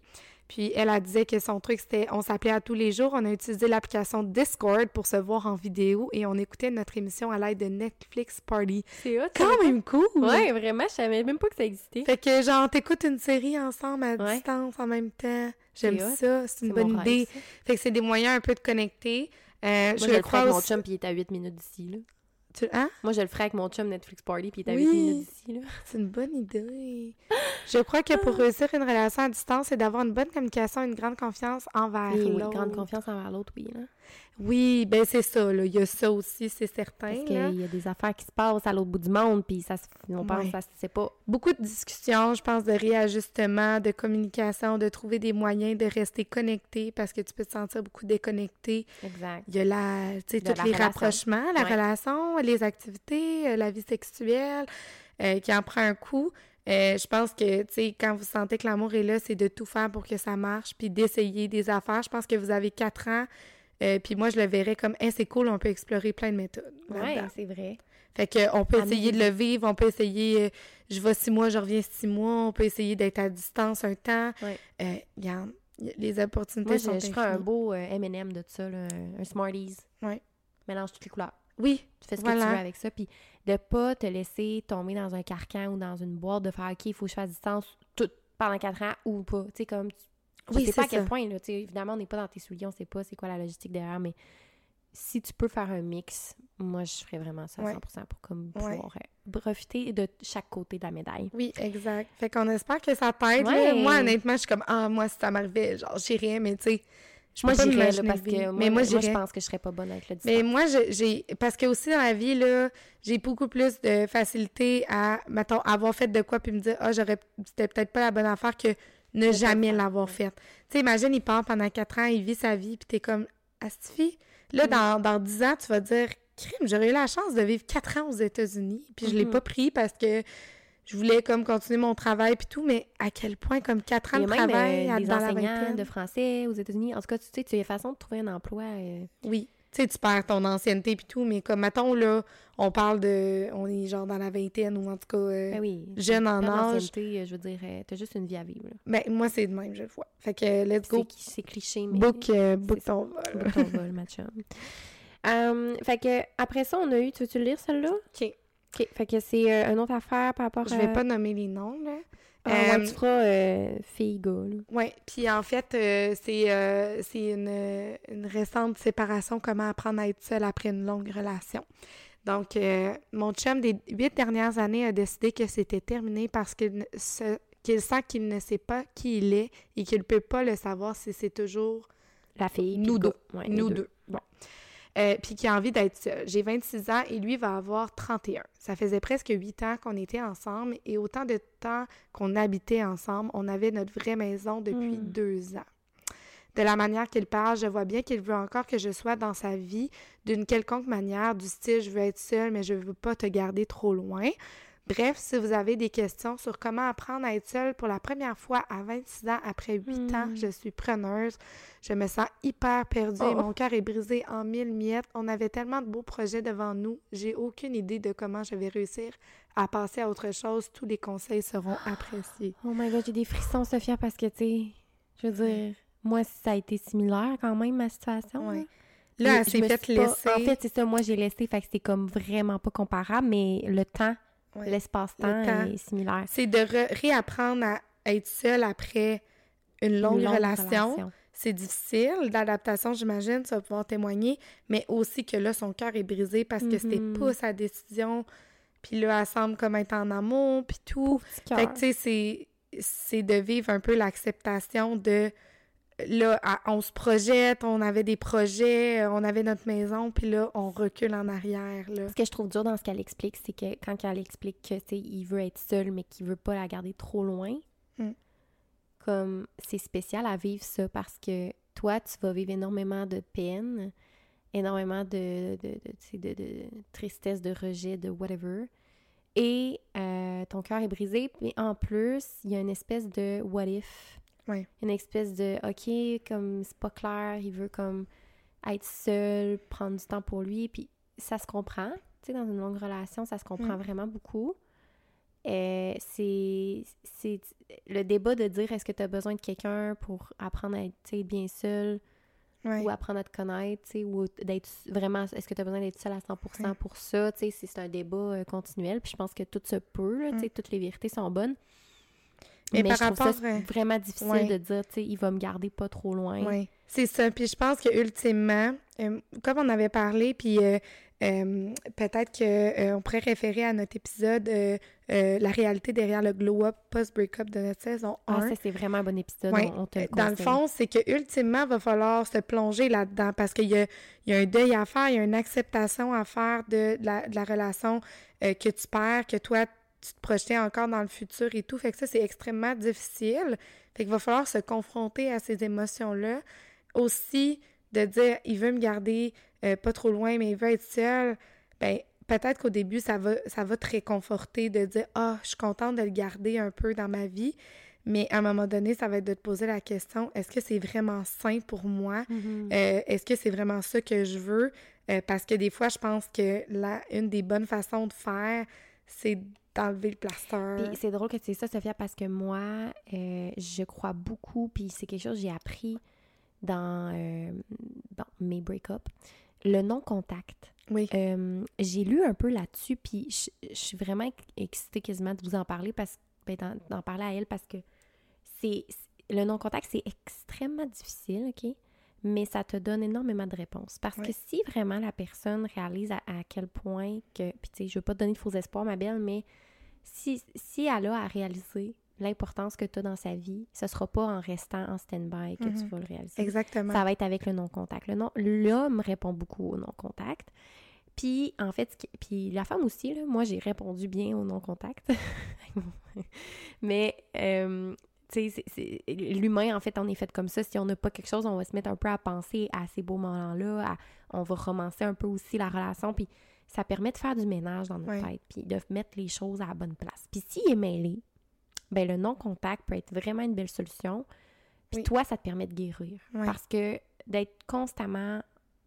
Puis elle a disait que son truc c'était on s'appelait à tous les jours, on a utilisé l'application Discord pour se voir en vidéo et on écoutait notre émission à l'aide de Netflix Party. C'est hot. Quand même cool. Ouais, vraiment, je savais même pas que ça existait. Fait que genre t'écoutes une série ensemble à Ouais. distance en même temps. J'aime ça, c'est une bonne idée. Fait que c'est des moyens un peu de connecter. Euh, Moi, je je, le crois mon chum, puis il est à 8 minutes d'ici, là. Tu- hein? Moi, je le ferais avec mon chum Netflix Party, puis à Oui. 8 minutes d'ici, là. C'est une bonne idée. Je crois que pour réussir une relation à distance, c'est d'avoir une bonne communication, une grande confiance envers Oui, oui, l'autre. grande confiance envers l'autre, oui, là. Oui, ben c'est ça, là. Il y a ça aussi, c'est certain. Parce qu'il y a des affaires qui se passent à l'autre bout du monde, puis ça se... on pense Ouais. ça se sait pas. Beaucoup de discussions, je pense, de réajustement, de communication, de trouver des moyens de rester connecté parce que tu peux te sentir beaucoup déconnecté. Exact. Il y a la, tu sais, tous les relation. rapprochements, la Ouais. relation, les activités, euh, la vie sexuelle, euh, qui en prend un coup. Euh, je pense que, tu sais, quand vous sentez que l'amour est là, c'est de tout faire pour que ça marche, puis d'essayer des affaires. Je pense que vous avez quatre ans, euh, puis moi, je le verrais comme, hey, c'est cool, on peut explorer plein de méthodes. Là-dedans. c'est vrai. Fait que on peut essayer de le vivre, on peut essayer, euh, je vais six mois, je reviens six mois, on peut essayer d'être à distance un temps. Ouais. Euh, regarde, y a- les opportunités Moi, sont je, je ferais un beau M&M de ça, là, un, Smarties. Ouais. Mélange toutes les couleurs. Oui, Tu fais ce que tu veux avec ça, puis de pas te laisser tomber dans un carcan ou dans une boîte de faire OK, il faut que je fasse distance tout pendant quatre ans ou pas. Tu sais, comme. Tu, je Oui, sais pas à quel ça. point, là. Tu sais, évidemment, on n'est pas dans tes souliers, on sait pas c'est quoi la logistique derrière, mais si tu peux faire un mix, moi, je ferais vraiment ça à Ouais. 100% pour comme pouvoir euh, profiter de chaque côté de la médaille. oui, exact. Fait qu'on espère que ça t'aide. Ouais. Moi, honnêtement, je suis comme, ah, moi, si ça m'arrivait, genre, j'irais, mais tu sais, je Moi, j'irais, parce que moi, mais moi, moi, je pense que je serais pas bonne avec le Mais distance. moi, je- j'ai. Parce que aussi dans la vie, là, j'ai beaucoup plus de facilité à, mettons, avoir fait de quoi puis me dire, ah, j'aurais. C'était peut-être pas la bonne affaire que ne jamais l'avoir faite. Tu sais, imagine, il part pendant quatre ans, il vit sa vie, puis t'es comme, Astifi. Là, Mm. dans, dans dix ans, tu vas dire, crime, j'aurais eu la chance de vivre quatre ans aux États-Unis, puis je l'ai Mhm. pas pris parce que. Je voulais comme continuer mon travail puis tout, mais à quel point comme quatre ans de même travail euh, à- dans la vingtaine? de français aux États-Unis. En tout cas, tu sais, tu as façon de trouver un emploi. euh, Oui. Tu sais, tu perds ton ancienneté puis tout, mais comme, mettons, là, on parle de... On est genre dans la vingtaine ou en tout cas... euh, Ben oui. jeune en âge. euh, je veux dire, euh, t'as juste une vie à vivre. là. Ben, moi, c'est de même, je le vois. Fait que, let's go. C'est cliché, mais. Book, euh, book ton vol. Book ton vol, ma chum. Euh, fait que, après ça, on a eu. Tu veux-tu le lire, celle-là? OK. OK. Fait que c'est euh, une autre affaire par rapport Je à. vais pas nommer les noms, là. Ah, ouais, Euh, tu feras euh, fille-gars. Ouais, puis en fait, euh, c'est euh, c'est une, une récente séparation, comment apprendre à être seule après une longue relation. Donc, mon chum des huit dernières années a décidé que c'était terminé parce qu'il sent qu'il ne sait pas qui il est et qu'il ne peut pas le savoir si c'est toujours La fille. Nous deux. Ouais, nous deux. Bon. Euh, puis qui a envie d'être seul. J'ai 26 ans et lui va avoir 31. Ça faisait presque 8 ans qu'on était ensemble et autant de temps qu'on habitait ensemble, on avait notre vraie maison depuis Mm. deux ans. De la manière qu'il parle, je vois bien qu'il veut encore que je sois dans sa vie d'une quelconque manière, du style je veux être seule mais je veux pas te garder trop loin. Bref, si vous avez des questions sur comment apprendre à être seule pour la première fois à 26 ans après 8 ans, Mm. je suis preneuse. Je me sens hyper perdue et Oh. mon cœur est brisé en mille miettes. On avait tellement de beaux projets devant nous. J'ai aucune idée de comment je vais réussir à passer à autre chose. Tous les conseils seront appréciés. Oh my god, j'ai des frissons, Sophia, parce que, tu sais, je veux dire, moi, ça a été similaire quand même, ma situation. Ouais. là. Là, Je- elle je s'est fait suis pas- laisser. En fait, c'est ça, moi, j'ai laissé, fait que c'est comme vraiment pas comparable, mais le temps, Ouais. l'espace-temps Le temps. est similaire. c'est de re- réapprendre à être seule après une longue, Une longue relation. relation. C'est difficile, d'adaptation, j'imagine, tu vas pouvoir témoigner, mais aussi que là, son cœur est brisé parce que c'était Mhm. pas sa décision. Puis là, elle semble comme être en amour, puis tout. Fait que, tu sais, c'est, c'est de vivre un peu l'acceptation de... Là, on se projette, on avait des projets, on avait notre maison, puis là, on recule en arrière, là. Ce que je trouve dur dans ce qu'elle explique, c'est que quand elle explique que, il veut être seul, mais qu'il veut pas la garder trop loin, Mm. comme c'est spécial à vivre ça parce que toi, tu vas vivre énormément de peine, énormément de tristesse, de rejet, de whatever. Et euh, ton cœur est brisé. Mais en plus, il y a une espèce de what if. Ouais. Une espèce de OK, comme c'est pas clair, il veut comme être seul, prendre du temps pour lui. Puis ça se comprend. Tu sais, dans une longue relation, ça se comprend Mm. vraiment beaucoup. euh, c'est le débat de dire est-ce que tu as besoin de quelqu'un pour apprendre à être bien seul Ouais. ou apprendre à te connaître, ou d'être vraiment, est-ce que tu as besoin d'être seul à 100% pour ça, tu sais, c'est un débat euh, continuel, puis je pense que tout se peut, là, tu sais, toutes les vérités sont bonnes. Mais Mais, par je trouve rapport, ça euh, vraiment difficile ouais. de dire, tu sais, il va me garder pas trop loin. Oui, c'est ça. Puis je pense que ultimement, euh, comme on avait parlé, puis euh, euh, peut-être que euh, on pourrait référer à notre épisode La réalité derrière le glow-up post-breakup de notre saison 1. Ah, ça, c'est vraiment un bon épisode, Ouais. on, on te le Dans le fond, c'est que ultimement, il va falloir se plonger là-dedans parce qu'il y a, y a un deuil à faire, il y a une acceptation à faire de, la, de la relation que tu perds, que toi, tu te projetais encore dans le futur et tout. Fait que ça, c'est extrêmement difficile. Fait qu'il va falloir se confronter à ces émotions-là. Aussi, de dire, il veut me garder euh, pas trop loin, mais il veut être seul. Ben, peut-être qu'au début, ça va, ça va te réconforter de dire, ah, je suis contente de le garder un peu dans ma vie. Mais à un moment donné, ça va être de te poser la question, est-ce que c'est vraiment sain pour moi? Mhm. Euh, est-ce que c'est vraiment ça que je veux? Euh, parce que des fois, je pense que la, une des bonnes façons de faire, c'est d'enlever le plaster. Puis c'est drôle que tu sais ça, Sophia, parce que moi, euh, je crois beaucoup, puis c'est quelque chose que j'ai appris dans, euh, dans mes break-ups. Le non-contact. Oui. Euh, j'ai lu un peu là-dessus, puis je, je suis vraiment ex- excitée quasiment de vous en parler, parce ben, d'en, parler à elle, parce que c'est le non-contact, c'est extrêmement difficile, OK? Mais ça te donne énormément de réponses. Parce que si vraiment la personne réalise à, à quel point que... Puis tu sais, je veux pas te donner de faux espoirs, ma belle, mais si, si elle a à réaliser l'importance que tu as dans sa vie, ce sera pas en restant en stand-by que tu Mhm. vas le réaliser. Exactement. Ça va être avec le non-contact. Le non, l'homme répond beaucoup au non-contact. Puis, en fait, qui- puis la femme aussi, là, moi, j'ai répondu bien au non-contact. Mais, euh, tu sais, l'humain, en fait, on est fait comme ça. Si on n'a pas quelque chose, on va se mettre un peu à penser à ces beaux moments-là. on va romancer un peu aussi la relation. Puis, ça permet de faire du ménage dans notre Ouais. tête. Puis, de mettre les choses à la bonne place. Puis, s'il est mêlé, ben le non-contact peut être vraiment une belle solution. Puis Oui. toi, ça te permet de guérir. Ouais. Parce que d'être constamment,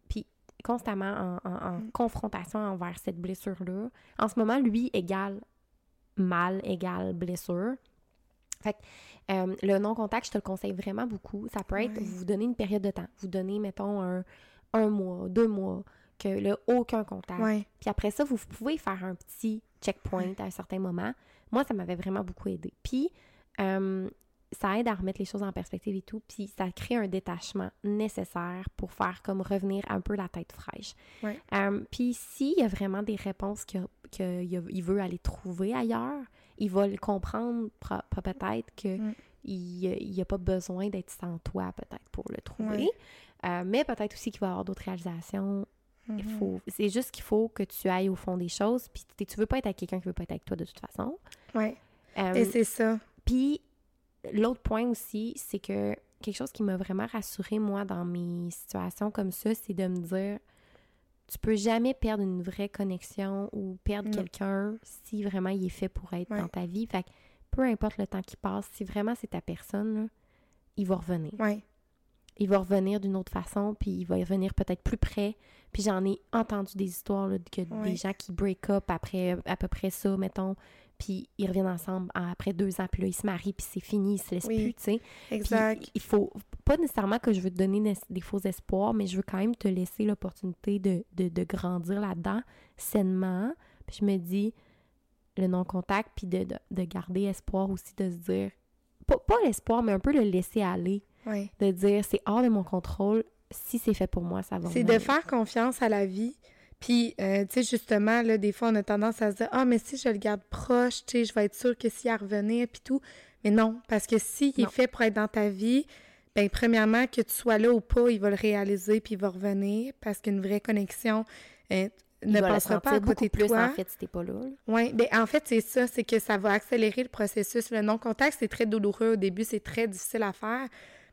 puis constamment en, en- en Mm. confrontation envers cette blessure-là, en ce moment, lui égale mal égale blessure. Fait que euh, le non-contact, je te le conseille vraiment beaucoup. Ça peut être, Ouais. vous donner une période de temps. Vous donnez, mettons, un, un mois, deux mois, que là, aucun contact. Ouais. Puis après ça, vous pouvez faire un petit checkpoint à un certain moment. Moi, ça m'avait vraiment beaucoup aidé. Puis, euh, ça aide à remettre les choses en perspective et tout. Puis, ça crée un détachement nécessaire pour faire comme revenir un peu la tête fraîche. Ouais. Euh, puis, s'il y a vraiment des réponses qu'il il veut aller trouver ailleurs, il va le comprendre peut-être que Mm. il n'y a pas besoin d'être sans toi, peut-être, pour le trouver. Ouais. Euh, mais peut-être aussi qu'il va y avoir d'autres réalisations Mhm. faut, c'est juste qu'il faut que tu ailles au fond des choses. Puis tu veux pas être avec quelqu'un qui veut pas être avec toi de toute façon. Ouais. Euh, Et c'est ça. puis l'autre point aussi, c'est que quelque chose qui m'a vraiment rassurée, moi, dans mes situations comme ça, c'est de me dire tu peux jamais perdre une vraie connexion ou perdre quelqu'un si vraiment il est fait pour être Ouais. dans ta vie. Fait que peu importe le temps qui passe, si vraiment c'est ta personne, là, il va revenir Ouais. Il va revenir d'une autre façon, puis il va revenir peut-être plus près. Puis j'en ai entendu des histoires là, que des gens qui break up après à peu près ça, mettons, puis ils reviennent ensemble après deux ans, puis là ils se marient, puis c'est fini, ils se laissent Oui. plus, tu sais. Puis Exact. il faut pas nécessairement que je veux te donner des, faux espoirs, mais je veux quand même te laisser l'opportunité de, de, de grandir là-dedans sainement. Puis je me dis le non-contact, puis de, de, de garder espoir aussi, de se dire, pas, pas l'espoir, mais un peu le laisser aller De dire c'est hors de mon contrôle, si c'est fait pour moi, ça va C'est de faire confiance à la vie. Puis, euh, tu sais, justement, là, des fois, on a tendance à se dire « Ah, mais si je le garde proche, tu sais, je vais être sûre que s'il y a revenir, puis tout. » Mais non, parce que s'il est fait pour être dans ta vie, ben premièrement, que tu sois là ou pas, il va le réaliser, puis il va revenir, parce qu'une vraie connexion euh, ne passera pas à côté de plus, toi. en fait, si t'es pas là. là. Oui, ben en fait, c'est ça, c'est que ça va accélérer le processus. Le non-contact, c'est très douloureux au début, c'est très difficile à faire,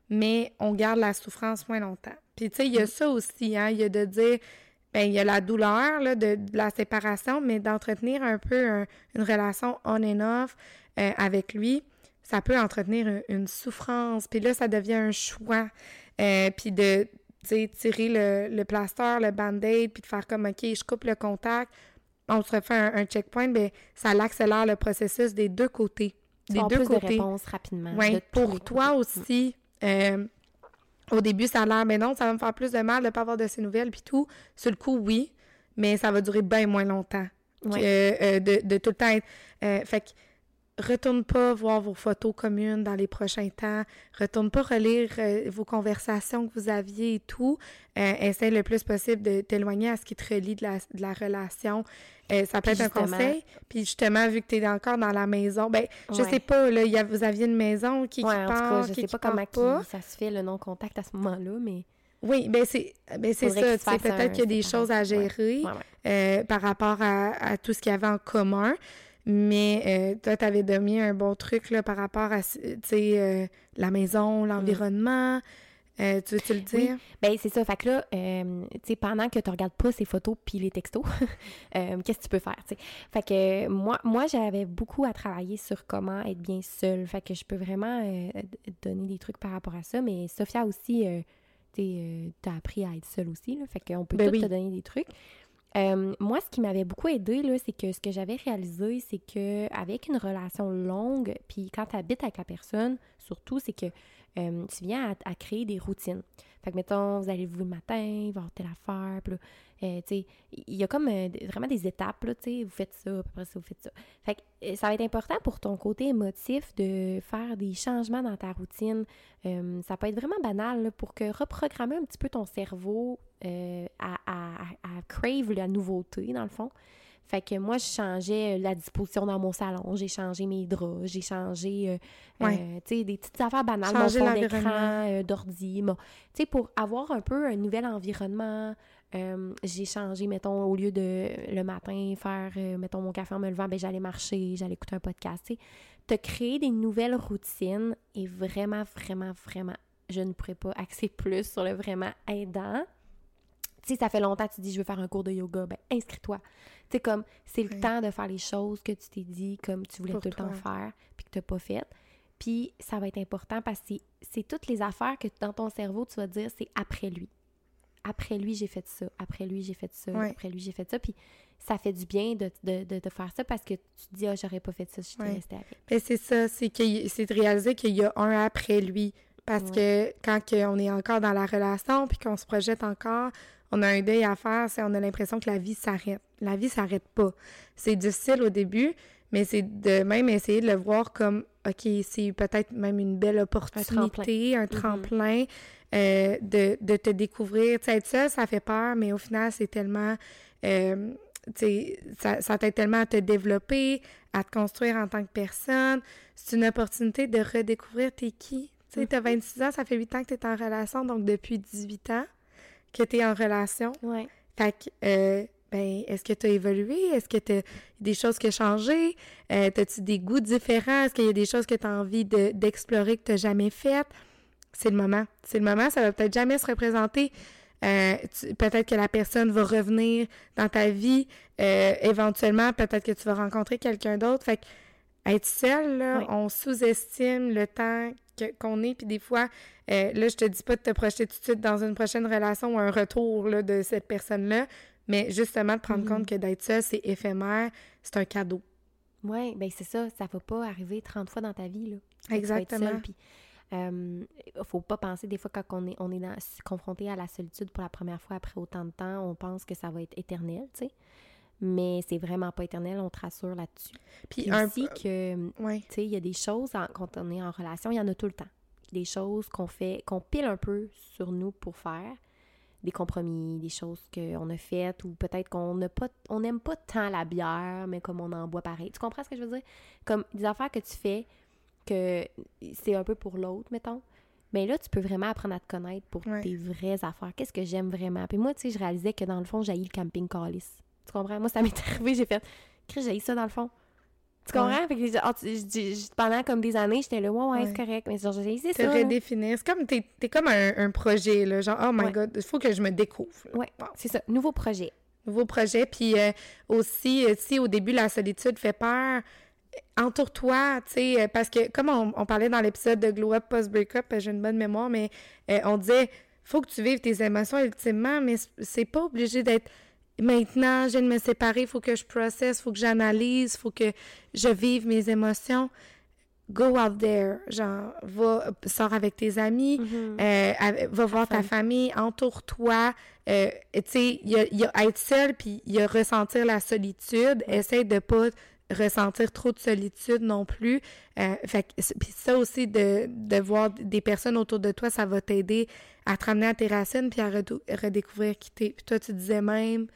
mais on garde la souffrance moins longtemps. Puis, tu sais, il y a ça aussi, hein, il y a de dire, ben il y a la douleur là, de, de la séparation, mais d'entretenir un peu un- une relation on and off euh, avec lui, ça peut entretenir une, une souffrance. Puis là, ça devient un choix. Euh, puis de, tu sais, tirer le, le plaster, le band-aid, puis de faire comme, OK, je coupe le contact, on se refait un, checkpoint, ben, ça l'accélère le processus des deux côtés. des deux côtés. de réponses rapidement. Oui, pour toi aussi, euh, au début, ça a l'air, mais non, ça va me faire plus de mal de ne pas avoir de ces nouvelles, puis tout. Sur le coup, oui, mais ça va durer bien moins longtemps que euh, de, de, tout le temps être... Euh, fait que retourne pas voir vos photos communes dans les prochains temps, retourne pas relire euh, vos conversations que vous aviez et tout. Euh, essaie le plus possible de t'éloigner à ce qui te relie de la, de la relation. Euh, ça peut être un conseil. Puis justement, vu que tu es encore dans la maison, ben je sais pas, là, y a, vous aviez une maison qui, ouais, qui part, je qui, sais pas comment ça se fait le non-contact à ce moment-là, mais... Oui, ben c'est ben c'est ça. Peut-être qu'il y a des choses à gérer euh, par rapport à, à, tout ce qu'il y avait en commun. Mais euh, toi, tu avais donné un bon truc là, par rapport à euh, la maison, mm. l'environnement. Euh, tu veux-tu le dire? Oui. Ben, c'est ça. Fait que là, tu sais, pendant que tu regardes pas ces photos puis les textos, qu'est-ce que tu peux faire, tu sais? Fait que moi, moi j'avais beaucoup à travailler sur comment être bien seule. Fait que je peux vraiment donner des trucs par rapport à ça. Mais Sophia aussi, tu as appris à être seule aussi, là. Fait qu'on peut ben tout te donner des trucs. Euh, moi, ce qui m'avait beaucoup aidé, c'est que ce que j'avais réalisé, c'est que avec une relation longue, puis quand tu habites avec la personne, surtout, c'est que euh, tu viens à, créer des routines. Fait que, mettons, vous allez vous le matin, avoir telle affaire, puis là, euh, il y a comme vraiment des étapes, là, vous faites ça, après ça, vous faites ça. Fait que ça va être important pour ton côté émotif de faire des changements dans ta routine. ça peut être vraiment banal, pour que reprogrammer un petit peu ton cerveau à, à, à crave la nouveauté, dans le fond. Fait que moi, je changeais la disposition dans mon salon, j'ai changé mes draps, j'ai changé, euh, euh, tu sais, des petites affaires banales, mon fond d'écran, euh, d'ordi, tu sais, pour avoir un peu un nouvel environnement, j'ai changé, mettons, au lieu de le matin faire, mettons, mon café en me levant, ben j'allais marcher, j'allais écouter un podcast. Te créer des nouvelles routines est vraiment, vraiment, vraiment, je ne pourrais pas axer plus sur le vraiment aidant si ça fait longtemps que tu dis je veux faire un cours de yoga, ben inscris-toi. Tu sais, comme c'est le temps de faire les choses que tu t'es dit, comme tu voulais tout le temps faire, puis que tu n'as pas fait. Puis ça va être important parce que c'est toutes les affaires que dans ton cerveau, tu vas dire c'est après lui. Après lui, j'ai fait ça. Après lui, j'ai fait ça. Après lui, j'ai fait ça. Puis ça fait du bien de, de, de, faire ça parce que tu te dis, ah, j'aurais pas fait ça si je ouais. resté avec. Ben, c'est ça, c'est de réaliser qu'il y a un après lui. Parce que quand on est encore dans la relation puis qu'on se projette encore, on a un deuil à faire, c'est on a l'impression que la vie s'arrête. La vie s'arrête pas. C'est difficile au début, mais c'est de même essayer de le voir comme OK, c'est peut-être même une belle opportunité, un tremplin, mm-hmm. Euh, de, de, te découvrir. Tu être seul, ça fait peur, mais au final, c'est tellement euh, ça, ça t'aide tellement à te développer, à te construire en tant que personne. C'est une opportunité de redécouvrir t'es qui. Tu sais, t'as 26 mm-hmm. ans, ça fait 8 ans que t'es en relation, donc depuis 18 ans que tu es en relation. Ouais. Fait que, euh, ben, est-ce que tu as évolué? Est-ce que tu as des choses qui ont changé? Euh, As-tu des goûts différents? Est-ce qu'il y a des choses que tu as envie d'explorer que tu n'as jamais faites? C'est le moment. C'est le moment. Ça va peut-être jamais se représenter. Euh, peut-être que la personne va revenir dans ta vie. Euh, éventuellement, peut-être que tu vas rencontrer quelqu'un d'autre. Fait que, être seul, là, on sous-estime le temps qu'on est. Puis des fois, euh, là, je te dis pas de te projeter tout de suite dans une prochaine relation ou un retour là, de cette personne-là, mais justement de prendre compte mm-hmm. que d'être seul, c'est éphémère, c'est un cadeau. Oui, ben c'est ça, ça va pas arriver 30 fois dans ta vie, là. Exactement. puis, euh, faut pas penser des fois quand on est, on est confronté à la solitude pour la première fois après autant de temps, on pense que ça va être éternel, tu sais mais c'est vraiment pas éternel, on te rassure là-dessus. Puis, aussi que, tu sais, il y a des choses, quand on est en relation, il y en a tout le temps. Des choses qu'on fait, qu'on pile un peu sur nous pour faire, des compromis, des choses qu'on a faites, ou peut-être qu'on n'a pas, on n'aime pas tant la bière, mais comme on en boit pareil. Tu comprends ce que je veux dire? Comme des affaires que tu fais, que c'est un peu pour l'autre, mettons. Mais là, tu peux vraiment apprendre à te connaître pour tes vraies affaires. Qu'est-ce que j'aime vraiment? Puis moi, tu sais, je réalisais que dans le fond, j'ai le camping Callis. Tu comprends? Moi, ça m'est arrivé, j'ai fait, Chris, j'ai ça dans le fond. Tu comprends? Fait que oh, pendant comme des années, j'étais là, ouais, ouais, c'est correct. Mais genre, j'ai ça. redéfinir. C'est comme, t'es es comme un, projet, là. Genre, oh my god, il faut que je me découvre. Ouais, c'est ça. Nouveau projet. Nouveau projet. Puis euh, aussi, euh, si au début, la solitude fait peur, entoure-toi, tu sais, euh, parce que comme on, parlait dans l'épisode de Glow Up Post-Breakup, j'ai une bonne mémoire, mais on disait, faut que tu vives tes émotions ultimement, mais c'est pas obligé d'être maintenant, je viens de me séparer, il faut que je processe, il faut que j'analyse, il faut que je vive mes émotions. Go out there, genre, va, sors avec tes amis, Mhm. euh, avec- va voir ta famille, entoure-toi. Euh, tu sais, il y a, il y a être seul, puis il y a ressentir la solitude. Essaye de pas ressentir trop de solitude non plus. Euh, fait puis ça aussi, de, de voir des personnes autour de toi, ça va t'aider à te ramener à tes racines, puis à redécouvrir qui t'es. Puis toi, tu disais même...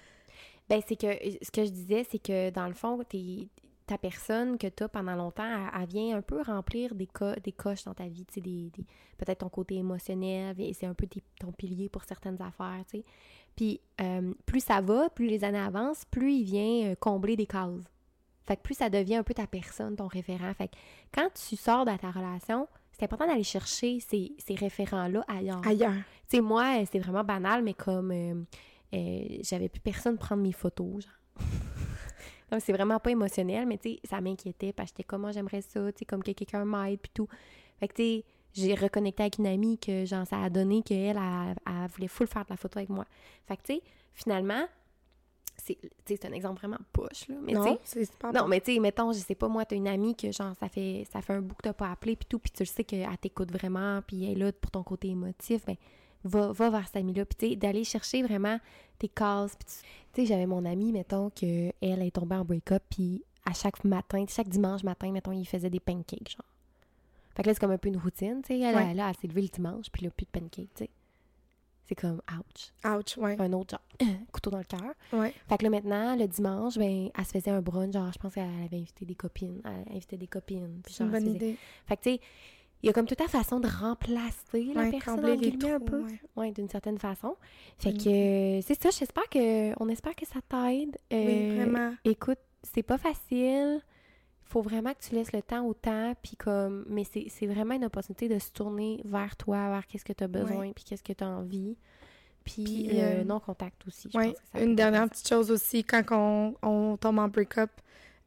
Ben, c'est que ce que je disais, c'est que dans le fond, t'es- ta personne que tu as pendant longtemps, elle, vient un peu remplir des, co- des coches dans ta vie, tu sais, des, peut-être ton côté émotionnel, c'est un peu tes- ton pilier pour certaines affaires, tu sais. Puis euh, plus ça va, plus les années avancent, plus il vient euh, combler des cases. Fait que plus ça devient un peu ta personne, ton référent. Fait que quand tu sors de ta relation, c'est important d'aller chercher ces, ces référents-là ailleurs. Ailleurs. Tu sais, moi, euh, c'est vraiment banal, mais comme euh, euh, j'avais plus personne prendre mes photos, genre. Donc, c'est vraiment pas émotionnel, mais tu sais, ça m'inquiétait parce que j'étais comme, moi, j'aimerais ça, tu sais, comme que quelqu'un m'aide, puis tout. Fait que, tu sais, j'ai reconnecté avec une amie que, genre, ça a donné qu'elle, elle, elle voulait full faire de la photo avec moi. Fait que, tu sais, finalement, c'est un exemple vraiment poche, là. Mais tu sais, Non, c'est super non, mais tu sais, mettons, je sais pas, moi, t'as une amie que, genre, ça fait, ça fait un bout que t'as pas appelé, puis tout, puis tu le sais qu'elle t'écoute vraiment, puis elle est là pour ton côté émotif, ben, va, va vers cette amie-là. Puis, tu sais, d'aller chercher vraiment tes cases. Puis, tu sais, j'avais mon amie, mettons, que elle est tombée en break-up, puis à chaque matin, chaque dimanche matin, mettons, il faisait des pancakes, genre. Fait que là, c'est comme un peu une routine, tu sais. Elle, Ouais. elle, là, elle s'est levée le dimanche, puis là, plus de pancakes, tu sais. C'est comme, ouch. Ouch, ouais. Un autre, genre, couteau dans le cœur. Ouais. Fait que là, maintenant, le dimanche, ben, elle se faisait un brunch, genre, je pense qu'elle avait invité des copines. Elle invitait des copines. puis C'est une bonne faisait- idée. Fait que, tu sais, il y a comme toute la façon de remplacer la Ouais, personne, les guillemets, un trous, peu. ouais. Ouais, d'une certaine façon. Fait que, euh, c'est ça, j'espère que, on espère que ça t'aide. Oui, Euh, vraiment. Écoute, c'est pas facile. Faut vraiment que tu laisses le temps au temps, puis comme, mais c'est vraiment une opportunité de se tourner vers toi, vers qu'est-ce que tu as besoin, puis qu'est-ce que tu as envie. Puis, le euh, non-contact aussi. je Oui, pense que ça une dernière petite chose aussi, quand on, on tombe en break-up,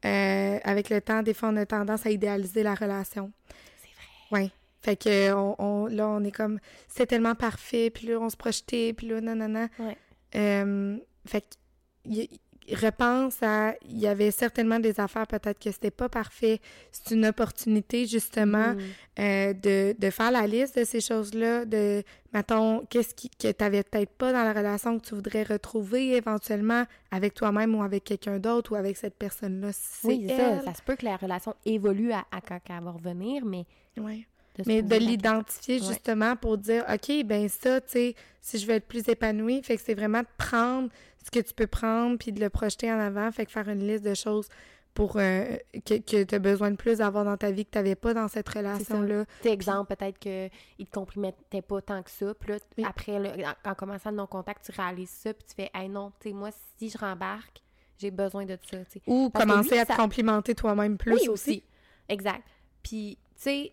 euh, avec le temps, des fois, on a tendance à idéaliser la relation. C'est vrai. Oui. Fait que on, on- là, on est comme, c'est tellement parfait, puis là, on se projetait, puis là, nanana. Ouais. Euh, fait que, repense à, il y avait certainement des affaires, peut-être que c'était pas parfait. C'est une opportunité, justement, Mm. euh, de, de faire la liste de ces choses-là, de, mettons, qu'est-ce qui, que t'avais peut-être pas dans la relation que tu voudrais retrouver éventuellement avec toi-même ou avec quelqu'un d'autre ou avec cette personne-là. si Oui, ça. Ça se peut que la relation évolue à, à quand elle va revenir, mais Ouais. Mais de l'identifier Ouais. justement pour dire, OK, ben ça, tu sais, si je veux être plus épanouie, fait que c'est vraiment de prendre ce que tu peux prendre puis de le projeter en avant, fait que faire une liste de choses pour euh, que, que tu as besoin de plus d'avoir dans ta vie que tu n'avais pas dans cette relation-là. Sais, exemple, peut-être qu'il te complimentait pas tant que ça. Puis là, Oui. après, en, en commençant le non-contact, tu réalises ça. Puis tu fais, hey non, tu sais, moi, si je rembarque, j'ai besoin de ça. Ou Parce commencer lui, à te ça- complimenter toi-même plus oui, aussi. Exact. Puis, tu sais,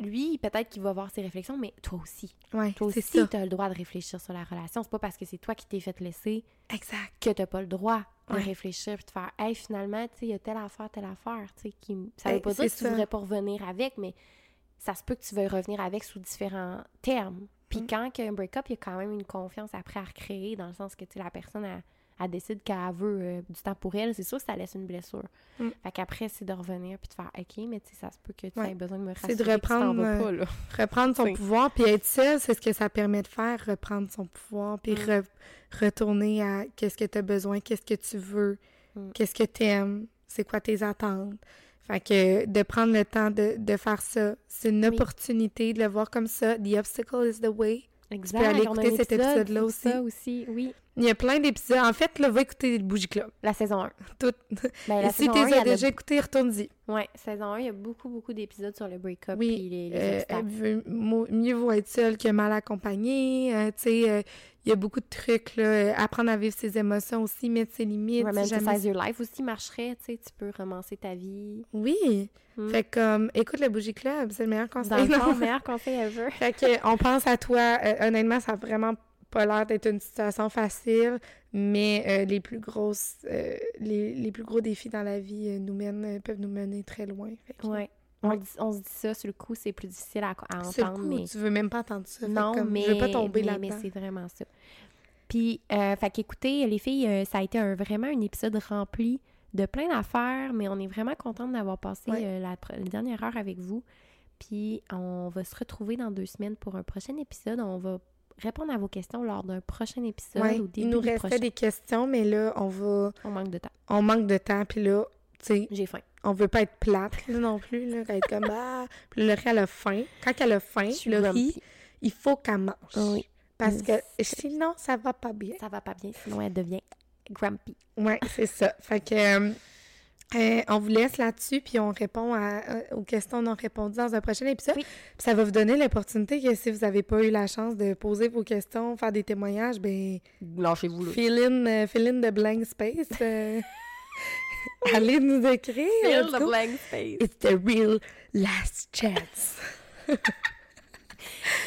lui, peut-être qu'il va avoir ses réflexions, mais toi aussi. Ouais, Toi aussi, tu as le droit de réfléchir sur la relation. C'est pas parce que c'est toi qui t'es fait laisser Exact. que t'as pas le droit de Ouais. réfléchir puis de faire hey finalement tu sais il y a telle affaire telle affaire tu sais qui ça veut Hey, pas dire que tu ça. voudrais pas revenir avec mais ça se peut que tu veuilles revenir avec sous différents termes puis Mm. quand il y a un break-up il y a quand même une confiance après à recréer dans le sens que tu la personne elle, elle décide qu'elle veut euh, du temps pour elle c'est sûr que ça laisse une blessure Mm. fait qu'après c'est de revenir puis de faire ok mais tu sais ça se peut que tu Ouais. aies besoin de me C'est rassurer de tu t'en reprendre, vas euh, pas, là. Reprendre son pouvoir, puis être seul, c'est ce que ça permet de faire, reprendre son pouvoir, puis Mm. re- retourner à qu'est-ce que tu as besoin, qu'est-ce que tu veux, Mm. qu'est-ce que tu aimes, c'est quoi tes attentes. Fait que de prendre le temps de, de faire ça, c'est une Oui. opportunité de le voir comme ça. The obstacle is the way. Exact aller on a écouter cet épisode épisode-là aussi. ça aussi oui Il y a plein d'épisodes. En fait, là, va écouter le Bougie Club. la saison 1 Tout. ben, la si tu 1, il y les as déjà écoutés, retourne-y. Ouais, saison 1, il y a beaucoup, beaucoup d'épisodes sur le break-up Oui, puis les, les Euh, mieux vaut être seul que mal accompagné. Euh, tu sais, euh, il y a beaucoup de trucs, là. Apprendre à vivre ses émotions aussi, mettre ses limites. si jamais- Romanticize your life aussi marcherait, tu sais, tu peux romancer ta vie. Oui. Mm. Fait que, comme, écoute le Bougie Club, c'est le meilleur Dans conseil. le Non? fond, meilleur conseil ever. fait que, on pense à toi. Euh, honnêtement, ça a vraiment pas l'air d'être une situation facile, mais euh, les plus grosses, euh, les, les plus gros défis dans la vie nous mènent, peuvent nous mener très loin. Fait que, Ouais. On, dit- on se dit ça, sur le coup, c'est plus difficile à, à Sur le entendre, coup, mais... tu veux même pas entendre ça. Non, comme, mais, je veux pas tomber mais, là-dedans. mais c'est vraiment ça. Puis, euh, fait qu'écoutez, les filles, euh, ça a été un, vraiment un épisode rempli de plein d'affaires, mais on est vraiment contente d'avoir passé Ouais. euh, la, dernière heure avec vous. Puis, on va se retrouver dans deux semaines pour un prochain épisode. On va répondre à vos questions lors d'un prochain épisode Ouais, au début il nous restait des questions, mais là, on va... On manque de temps. On manque de temps, puis là, tu sais, J'ai faim. On veut pas être plate, là, non plus, là, être comme... Ah, puis le riz, elle a faim. Quand elle a faim, le riz, il faut qu'elle mange. Oui. Parce que sinon, ça va pas bien. Ça va pas bien, sinon elle devient grumpy. Ouais, c'est ça. Fait que... euh, euh, on vous laisse là-dessus, puis on répond à- euh, aux questions non répondues dans un prochain épisode. Oui. Puis ça va vous donner l'opportunité que si vous n'avez pas eu la chance de poser vos questions, faire des témoignages, ben Lâchez-vous fill in, euh, fill in the blank space. euh, allez nous écrire. Fill the blank space. It's the real last chance.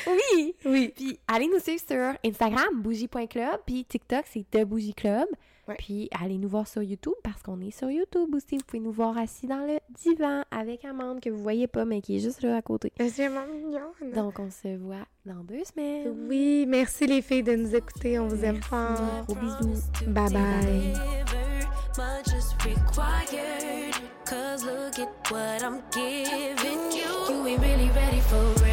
Oui! Oui. Puis allez nous suivre sur Instagram, bougie.club, puis TikTok, c'est The Bougie Club. Ouais. Puis allez nous voir sur YouTube parce qu'on est sur YouTube aussi. Vous pouvez nous voir assis dans le divan avec Amande que vous voyez pas, mais qui est juste là à côté. C'est vraiment mignonne. Donc on se voit dans deux semaines. Oui, merci les filles de nous écouter. On vous aime fort. Gros bisous. Bye bye. much is required. Cause look at what I'm giving you. You ain't really ready for